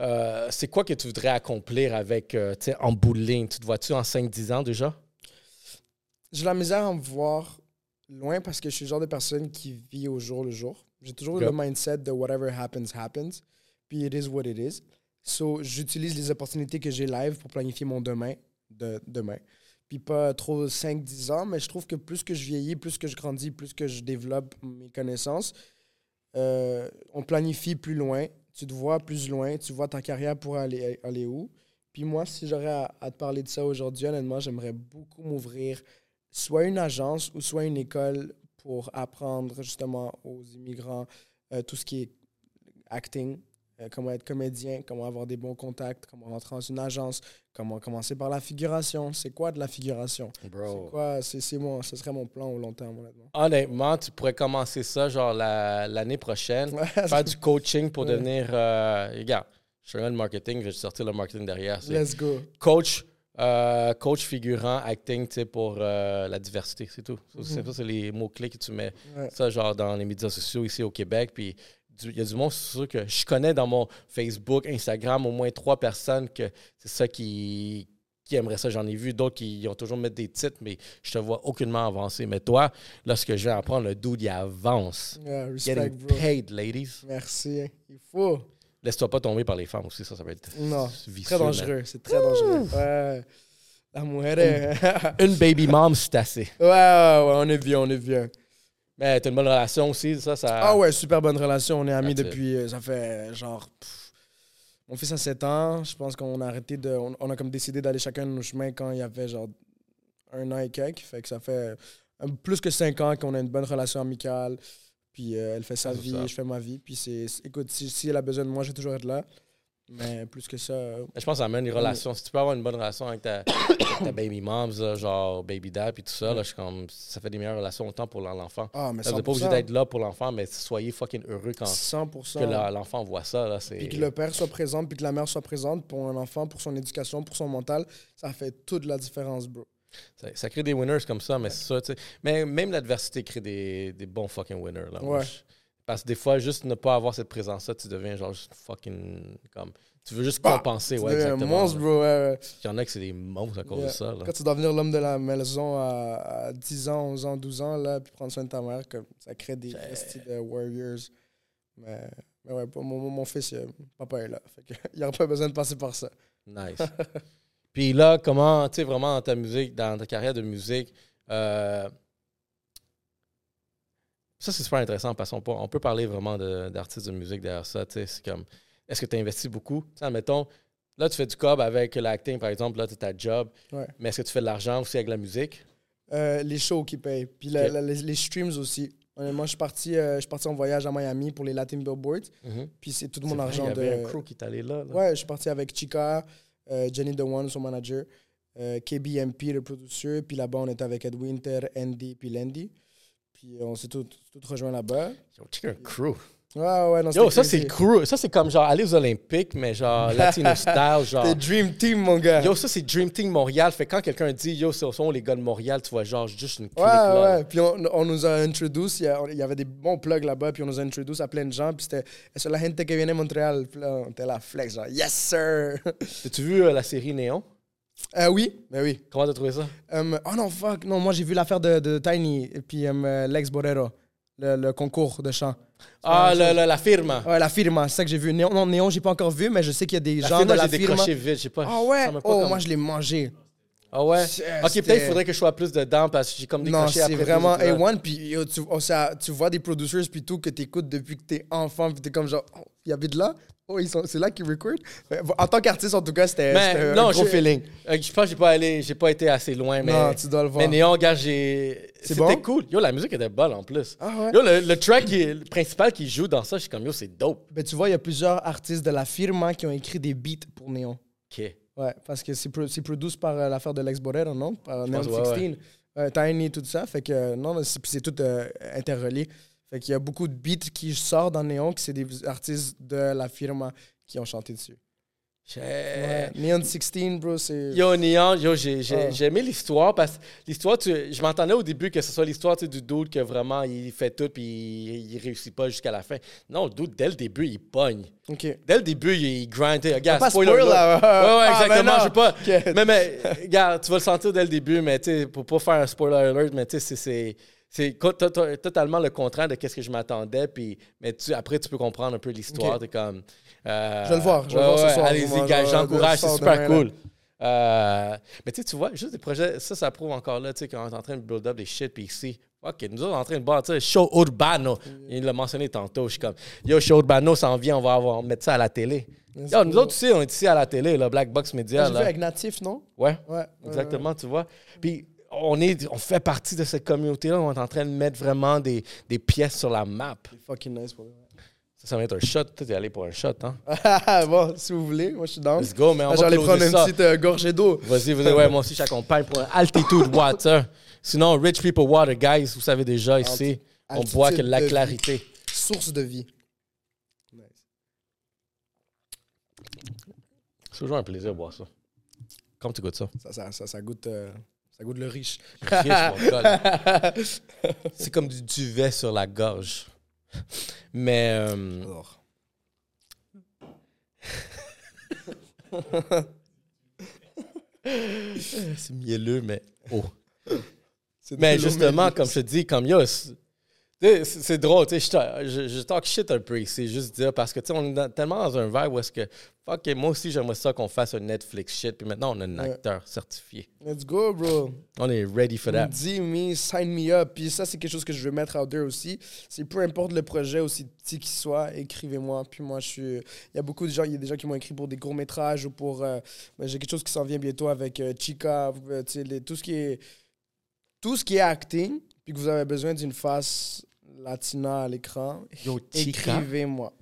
euh, c'est quoi que tu voudrais accomplir avec, euh, tu sais, en bout de ligne? Tu te vois-tu en 5-10 ans déjà? J'ai la misère à me voir loin parce que je suis le genre de personne qui vit au jour le jour. J'ai toujours le mindset de whatever happens, happens. Puis it is what it is. So, j'utilise les opportunités que j'ai live pour planifier mon demain. De, demain. Puis pas trop 5-10 ans, mais je trouve que plus que je vieillis, plus que je grandis, plus que je développe mes connaissances, euh, on planifie plus loin. Tu te vois plus loin, tu vois ta carrière pour aller, aller où. Puis moi, si j'aurais à, te parler de ça aujourd'hui, honnêtement, j'aimerais beaucoup m'ouvrir soit une agence ou soit une école pour apprendre justement aux immigrants euh, tout ce qui est acting, euh, comment être comédien, comment avoir des bons contacts, comment rentrer dans une agence, comment commencer par la figuration. C'est quoi de la figuration? C'est quoi? C'est, c'est mon, ce serait mon plan au long terme, honnêtement. Honnêtement, tu pourrais commencer ça genre la- l'année prochaine. Faire du coaching pour Ouais. devenir. euh, regarde, je fais le marketing, je vais sortir le marketing derrière. C'est Let's go. coach, euh, coach figurant, acting, tu sais, pour euh, la diversité, c'est tout. C'est- ça, c'est les mots-clés que tu mets. Ouais. Ça, genre, dans les médias sociaux ici au Québec. Puis, il y a du monde, c'est sûr que je connais dans mon Facebook, Instagram, au moins trois personnes que c'est ça qui, qui aimeraient ça. J'en ai vu d'autres qui ont toujours mis des titres, mais je te vois aucunement avancer. Mais toi, là, ce que je viens d'apprendre, le dude, il avance. Yeah, respect, Getting bro. paid, ladies. Merci. Il faut. Laisse-toi pas tomber par les femmes aussi, ça, ça va être Non, vicieux, Très dangereux. C'est très dangereux. Ouais. La mujer man. Une baby mom, c'est assez. ouais, ouais, ouais, on est bien, on est bien. Mais t'as une bonne relation aussi, ça, ça. Ah ouais, super bonne relation. On est amis That's depuis, euh, ça fait euh, genre. pff, mon fils a 7 ans. Je pense qu'on a arrêté de. On, on a comme décidé d'aller chacun de nos chemins quand il y avait genre un an et quelques. Fait que ça fait euh, plus que 5 ans qu'on a une bonne relation amicale. Puis euh, elle fait sa vie, ça. je fais ma vie. Puis c'est. c'est- Écoute, si, si elle a besoin de moi, je vais toujours être là. Mais plus que ça. Je pense que ça amène une relation. Si tu peux avoir une bonne relation avec ta, avec ta baby mom, ça, genre baby dad, puis tout ça, là, je suis comme, ça fait des meilleures relations autant pour l'enfant. Ah, mais Vous n'êtes pas obligé 100%. d'être là pour l'enfant, mais soyez fucking heureux quand 100%. que l'enfant voit ça. Là. Puis que le père soit présent, puis que la mère soit présente pour un enfant, pour son éducation, pour son mental, ça fait toute la différence, bro. ça, ça crée des winners comme ça, mais c'est ça, tu sais. Mais même l'adversité crée des, des bons fucking winners. Là, Moi, Ouais. je- parce que des fois, juste ne pas avoir cette présence-là, tu deviens genre juste fucking comme. Tu veux juste Bah, compenser, ouais, un exactement. monstre, bro. ouais, ouais. Il y en a que c'est des monstres à cause Yeah. de ça. Là. Quand tu dois devenir l'homme de la maison à, à 10 ans, 11 ans, 12 ans, là, puis prendre soin de ta mère, comme, ça crée des esti de warriors. Mais, mais ouais, mon, mon, mon fils, euh, papa est là. Fait que, il n'aura pas besoin de passer par ça. Nice. Puis là, comment, tu sais, vraiment dans ta musique, dans ta carrière de musique, euh, ça c'est super intéressant parce qu'on peut, on peut parler vraiment d'artistes de, musique derrière ça. C'est comme, est-ce que tu investis beaucoup? Admettons, là, tu fais du cob avec l'acting, par exemple, là, tu ta job, Ouais. mais est-ce que tu fais de l'argent aussi avec la musique? Euh, les shows qui payent. Puis la- Ok. la- les, les streams aussi. Honnêtement, je suis parti, euh, je suis parti en voyage à Miami pour les Latin Billboards. Puis c'est tout mon vrai, argent Il y avait de. un crew qui est allé là. là. Ouais, je suis parti avec Chica, euh, Jenny The One, son manager, euh, KBMP, le producteur. Puis là-bas, on était avec Ed Winter, Andy, puis Landy. Puis on s'est tous tout rejoints là-bas. Yo, check un crew? Ouais, ouais, non, Yo, ça c'est crew. Ça c'est comme genre aller aux Olympiques, mais genre latino style, genre. C'était Dream Team, mon gars. Yo, ça, c'est Dream Team Montréal. Fait que quand quelqu'un dit Yo, ce sont les gars de Montréal, tu vois, genre, juste une clique Ouais, là. ouais. Puis on, on nous a introduit, il y, a- il y avait des bons plugs là-bas, puis on nous a introduit à plein de gens, puis c'était c'est la gente que viene de Montréal. Puis là, on était là, flex, genre, yes, sir. As-tu vu euh, la série Néon? Euh, oui, ben oui. Comment t'as trouvé ça? Um, oh non, fuck. Non, moi, j'ai vu l'affaire de, de Tiny et puis um, euh, Lex Borero, le, le concours de chant. Ah, Ouais, la, ça- la, firma. Ouais, la firma, c'est ça que j'ai vu. Néon, non, Néon, j'ai pas encore vu, mais je sais qu'il y a des La gens firma, de la firma. décroché vite. J'ai pas. Ah ouais? Oh, moi, je l'ai mangé. Ah ouais? C'est- Ok, peut-être il faudrait que je sois plus dedans parce que j'ai comme Non, décroché c'est après. deux vraiment épisodes. A1. Puis tu, oh, ça- tu vois des producers puis tout que tu écoutes depuis que t'es enfant. Puis t'es comme genre, oh, il y avait de là? Oh, c'est là qu'ils recordent. Mais En tant qu'artiste, en tout cas, c'était, c'était non, un gros je- feeling. Euh, je pense que j'ai pas allé, pas été assez loin, mais. Non, tu dois le voir. Mais Néon, gars, j'ai. C'était bon? cool. Yo, la musique était bonne en plus. Ah ouais? Yo, le, le track qui est- le principal qui joue dans ça, je suis comme yo, c'est dope. Ben, tu vois, il y a plusieurs artistes de la firma qui ont écrit des beats pour Néon. Ok. Ouais, parce que c'est, pro- c'est produit par euh, l'affaire de Lex Borero, non? Par pense, ouais, 16. Euh, Tiny, tout ça. Fait que, euh, non, c'est, tout euh, interrelié. Fait qu'il y a beaucoup de beats qui sortent dans Néon, qui c'est des artistes de la firma qui ont chanté dessus. Ouais. Neon 16, bro, c'est. Yo, Neon, yo, j'ai, j'ai, Ah. j'ai aimé l'histoire parce que l'histoire, tu- je m'entendais au début que ce soit l'histoire tu sais, du dude que vraiment il fait tout puis il, il réussit pas jusqu'à la fin. Non, le dude, dès le début, il pogne. Ok. Dès le début, il, il grind. Regarde, Pas spoiler spoil, là. Ouais, ouais, Ah, exactement. ben je sais pas. Ok. Mais, mais, regarde, tu vas le sentir dès le début, mais tu sais, pour pas faire un spoiler alert, mais tu sais, c'est- c'est. C'est totalement le contraire de ce que je m'attendais. Puis, mais tu, après, tu peux comprendre un peu l'histoire. Ok. T'es comme. euh, Je vais le voir, je vais le voir ce soir. Allez-y, j'encourage. je C'est super cool. Euh, mais tu sais, tu vois, juste des projets, ça, ça prouve encore là, tu sais, qu'on est en train de build up des shit, puis ici, ok, nous autres, on est en train de bâtir Show Urbano. Il l'a mentionné tantôt, je suis comme, yo, Show Urbano s'en vient, on va avoir, mettre ça à la télé. Yo, nous autres aussi, on est ici à la télé, là, Black Box Media. J'ai vu avec Natif, non? Ouais, Ouais. exactement, tu vois. Puis, on, est, on fait partie de cette communauté-là. On est en train de mettre vraiment des, des pièces sur la map. C'est fucking nice pour. Ça, ça va être un shot. Toi, t'es allé pour un shot, hein? bon, si vous voulez, moi je suis down. Let's go, mais on Ah, va J'allais prendre une ça. petite euh, gorgée d'eau. Vas-y, vas-y. Ouais, moi aussi, je t'accompagne pour un altitude water. Sinon, rich people water, guys, vous savez déjà, ici, on boit que la vie. clarité. Source de vie. Nice. C'est toujours un plaisir de boire ça. Comment tu goûtes ça? Ça, ça, ça, ça goûte, euh, ça goûte le riche. Riche, mon gars. C'est comme du duvet sur la gorge. Mais euh, Alors. c'est mielleux, mais oh. Mais justement, comme je te dis, comme yo, c'est drôle, tu sais, je, je, talk shit un peu, c'est juste dire, parce que tu sais, on est dans- tellement dans un vibe où est-ce que, fuck, moi aussi j'aimerais ça qu'on fasse un Netflix shit, puis maintenant on a un Ouais. acteur certifié. Let's go, bro. On est ready for that. Dis me, sign me up. Puis ça, c'est quelque chose que je veux mettre out there aussi. C'est peu importe le projet, aussi petit qu'il soit, écrivez-moi. Puis moi, je suis. Il y a beaucoup de gens, il y a des gens qui m'ont écrit pour des courts-métrages ou pour. euh, ben, J'ai quelque chose qui s'en vient bientôt avec euh, Chica. euh, tu sais, tout ce qui est. Tout ce qui est acting, puis que vous avez besoin d'une face latina à l'écran, Yo, Chica, écrivez-moi.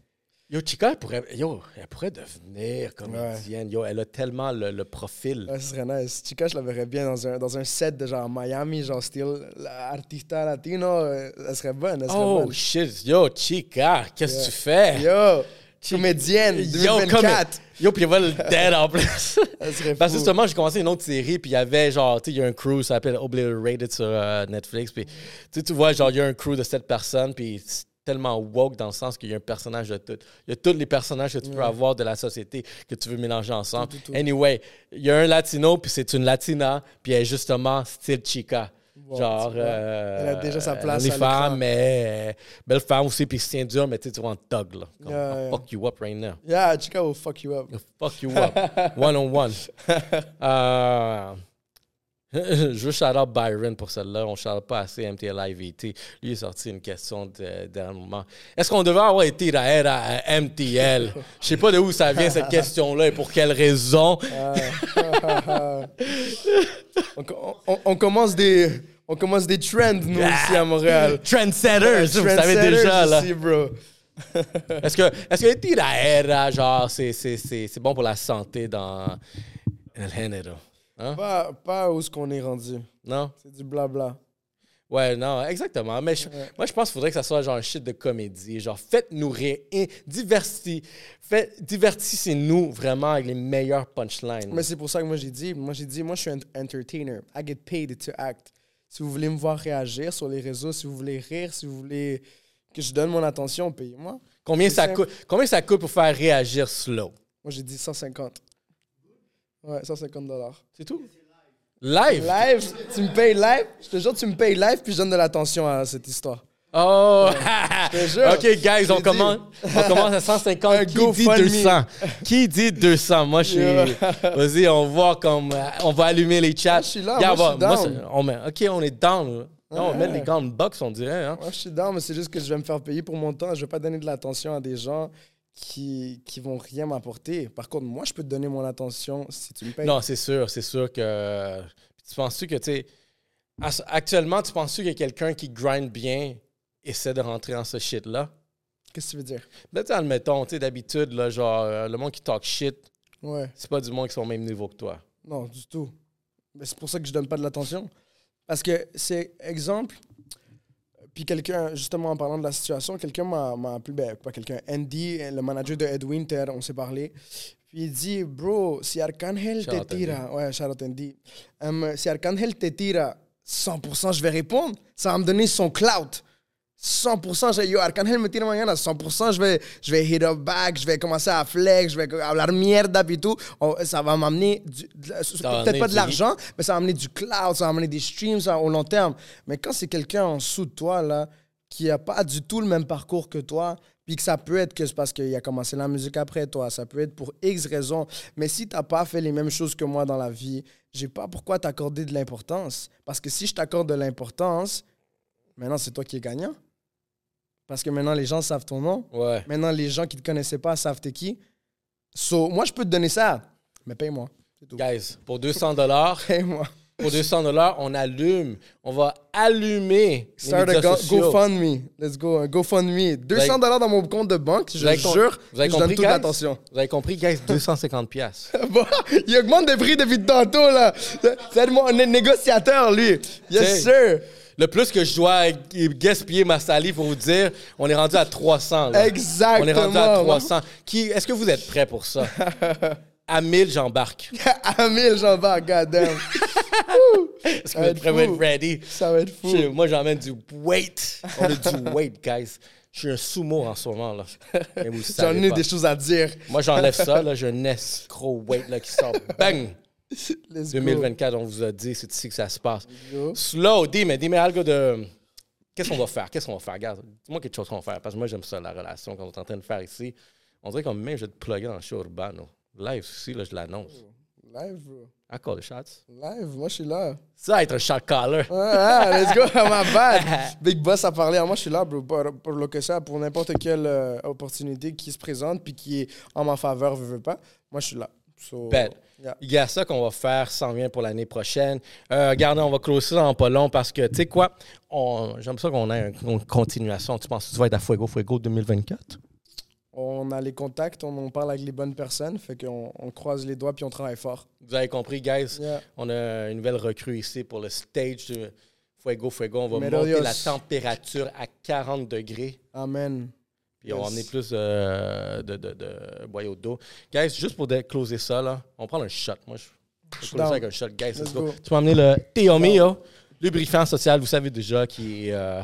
yo, Chica, elle pourrait, yo, elle pourrait devenir comédienne. Yo, elle a tellement le, le profil. Ouais, ce serait nice. Chica, je la verrais bien dans un, dans un set de genre Miami, genre style la- artista latino. euh, Elle serait bonne. Elle serait Oh bonne. shit, yo, Chica, qu'est-ce que Yeah. tu fais? Yo, comédienne, Yo, 2024. Yo, puis il va le dead en plus. Parce que justement, j'ai commencé une autre série, puis il y avait genre, tu sais, il y a un crew, ça s'appelle Obliterated sur euh, Netflix, puis tu vois, genre, il y a un crew de sept personnes, puis c'est tellement woke dans le sens qu'il y a un personnage de tout. Il y a tous les personnages que tu peux avoir de la société que tu veux mélanger ensemble. Tout, tout, tout. Anyway, il y a un latino, puis c'est une latina, puis elle est justement style chica. Wow, genre, euh, Elle a déjà sa place Les à femmes, mais euh, belle femme aussi, puis se tient dur, mais tu sais, tu vois en thug, là. Comme, yeah. fuck you up right now. Yeah, Chica will fuck you up. I'll fuck you up. one on one. Euh, je veux shout out Byron pour celle-là. On ne pas assez MTL IVT. Lui est sorti une question de, d'un moment. Est-ce qu'on devait avoir été à MTL? Je sais pas de où ça vient cette question-là et pour quelle raison. Ah. on, on- on commence des, on commence des trends, nous, ici à Montréal. Trendsetters, vous savez déjà. Là. ici, bro. Est-ce que, est-ce que été à genre, c'est, c'est, c'est, c'est bon pour la santé dans el género? Hein? Pas, pas où ce qu'on est rendu. Non? C'est du blabla. Ouais, non, exactement. Mais je- Ouais. moi, je pense qu'il faudrait que ça soit genre un shit de comédie. Genre, faites-nous rire. faites- divertissez-nous vraiment avec les meilleurs punchlines. Mais c'est pour ça que moi j'ai dit, moi j'ai dit, moi je suis un entertainer. I get paid to act. Si vous voulez me voir réagir sur les réseaux, si vous voulez rire, si vous voulez que je donne mon attention, payez-moi. combien, ça coûte, combien ça coûte pour faire réagir slow? Moi j'ai dit 150. Ouais, 150 dollars. C'est tout? Live? Live, tu me payes live? Je te jure, tu me payes live puis je donne de l'attention à cette histoire. Oh! te jure. OK, guys, Je on commence, on commence à 150. Un Qui dit GoFundMe. 200? Qui dit 200? Moi, je suis... Vas-y, on voit comme... euh, On va allumer les chats. Moi, je suis là, Yeah, moi, je on va- suis moi, down. c'est- on met- OK, on est down. là. Non, on met les grands box, on dirait. Hein? Moi je suis down, mais c'est juste que je vais me faire payer pour mon temps. Je vais pas donner de l'attention à des gens qui, qui vont rien m'apporter. Par contre, moi je peux te donner mon attention si tu me payes. Non, c'est sûr, c'est sûr que. Tu penses-tu que, tu sais, actuellement, tu penses-tu a quelqu'un qui grind bien essaie de rentrer dans ce shit-là? Qu'est-ce que tu veux dire? Ben, tu admettons, tu sais, d'habitude, là, genre, euh, le monde qui talk shit, Ouais. c'est pas du monde qui sont au même niveau que toi. Non, du tout. Mais c'est pour ça que je donne pas de l'attention. Parce que c'est exemple. Puis quelqu'un, justement en parlant de la situation, quelqu'un m'a appelé, ben pas quelqu'un, Andy, le manager de Ed Winter, on s'est parlé. Puis il dit, bro, si Arcangel Shout te tira, ouais, out Andy, Hum, si Arcangel te tira 100%, je vais répondre, ça va me donner son clout. 100%, je, yo, Arcangel me tire mañana, 100%, je vais, je vais hit up back, je vais commencer à flex, je vais hablar mierda et tout. On- ça va m'amener, peut-être pas de l'argent, mais ça va amener du cloud, ça va amener des streams ça, au long terme. Mais quand c'est quelqu'un en dessous de toi, là, qui n'a pas du tout le même parcours que toi, puis que ça peut être que c'est parce qu'il a commencé la musique après toi, ça peut être pour X raisons. Mais si tu n'as pas fait les mêmes choses que moi dans la vie, j'ai pas pourquoi t'accorder de l'importance. Parce que si je t'accorde de l'importance, maintenant c'est toi qui es gagnant. Parce que maintenant les gens savent ton nom. Ouais. Maintenant les gens qui te connaissaient pas savent t'es qui. So, moi je peux te donner ça, mais paye-moi. Guys, pour 200 dollars, Paye-moi. Pour 200 dollars, on allume. On va allumer. Start a go-. GoFundMe. Let's go. un GoFundMe. 200 dollars dans mon compte de banque. Je Vous jure. vous avez que je donne compris, toute l'attention. Vous avez compris, guys? 250 pièces. Bon, il augmente des prix depuis tantôt, là. C'est mon né- négociateur, lui. Yes, sir. Le plus que je dois gaspiller ma salive pour vous dire, on est rendu à 300. là. Exactement. On est rendu à 300. Qui, est-ce que vous êtes prêts pour ça? À 1000, j'embarque. à 1000, j'en vais, goddamn. Est-ce que Ça vous va êtes être ready? Ça va être fou. Je- moi, j'emmène du weight. On a du weight, guys. Je suis un sumo en ce moment, là. J'en ai pas. des choses à dire. Moi, j'enlève ça, là. J'ai un escroc weight, là, qui sort. Bang! Let's go. 2024, on vous a dit, c'est ici que ça se passe. Slow, dis-moi, dis-moi algo de. Qu'est-ce qu'on va faire? Qu'est-ce qu'on va faire? Regarde, dis-moi quelque chose qu'on va faire. Parce que moi, j'aime ça, la relation qu'on est en train de faire ici. On dirait comme même, je vais te plugger dans le show Urbano. Live ici, là, je l'annonce. Live, bro. I call the shots. Live, moi, je suis là. Ça, être un shot caller. Ah, ah, let's go, my bad. Big Boss a parlé. Moi, je suis là, bro, pour, pour le que ça, pour n'importe quelle euh, opportunité qui se présente puis qui est en ma faveur, veux, veux pas. Moi, je suis là. So, Bet. Yeah. Il y a ça qu'on va faire sans rien pour l'année prochaine. Euh, regardez, on va closer ça en pas long parce que, tu sais quoi, j'aime ça qu'on ait une continuation. Tu penses que tu vas être à Fuego Fuego 2024? On a les contacts, on, on parle avec les bonnes personnes, fait qu'on on croise les doigts puis on travaille fort. Vous avez compris, guys? Yeah. On a une nouvelle recrue ici pour le stage de Fuego Fuego. On va Melodios. monter la température à 40 degrés. Amen. Puis on va Yes. amener plus euh, de, de, de boyaux d'eau. Guys, juste pour closer ça, là, on prend un shot. Moi, je je vais closer down. avec un shot. Guys, let's go. go. Tu m'as amené le Théo Mio, lubrifiant social, vous savez déjà, qui est euh,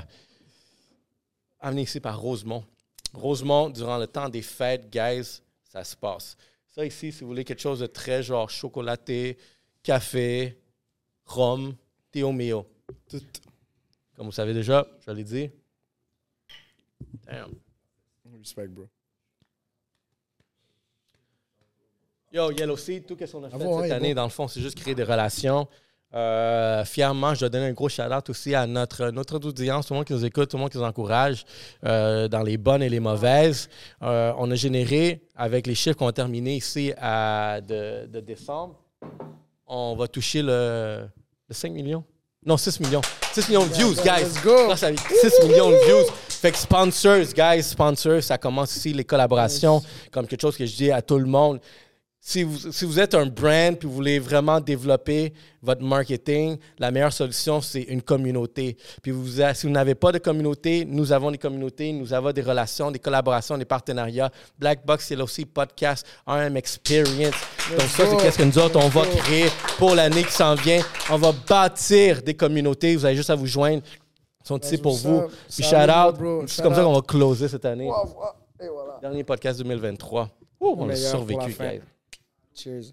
amené ici par Rosemont. Rosemont, durant le temps des fêtes, guys, ça se passe. Ça ici, si vous voulez quelque chose de très genre chocolaté, café, rhum, Théo Mio. Tout. Comme vous savez déjà, je l'ai dit. Damn. Respect, bro. Yo, Yellow Seed, tout ce qu'on a fait Ah bon, cette année, bon. dans le fond, c'est juste créer des relations. Euh, fièrement, je dois donner un gros shout-out aussi à notre, notre audience, tout le monde qui nous écoute, tout le monde qui nous encourage euh, dans les bonnes et les mauvaises. Euh, on a généré, avec les chiffres qu'on a terminés ici à, de, de décembre, on va toucher le, le 5 millions. Non, 6 millions. 6 millions de views, guys. let's go. Grâce à 6 millions de views. Fait que sponsors, guys, sponsors, ça commence ici, les collaborations, comme quelque chose que je dis à tout le monde. Si vous, si vous êtes un brand puis vous voulez vraiment développer votre marketing, la meilleure solution, c'est une communauté. Puis vous, si vous n'avez pas de communauté, nous avons des communautés, nous avons des relations, des collaborations, des partenariats. Black Box, c'est aussi podcast, RM Experience. Donc ça, c'est qu'est-ce que nous autres, on va créer pour l'année qui s'en vient. On va bâtir des communautés. Vous avez juste à vous joindre. Sont ici Vas-y, pour vous. Puis shout out. C'est comme ça qu'on va closer cette année. Et voilà. Dernier podcast 2023. Ouh, on a survécu, guys. Cheers.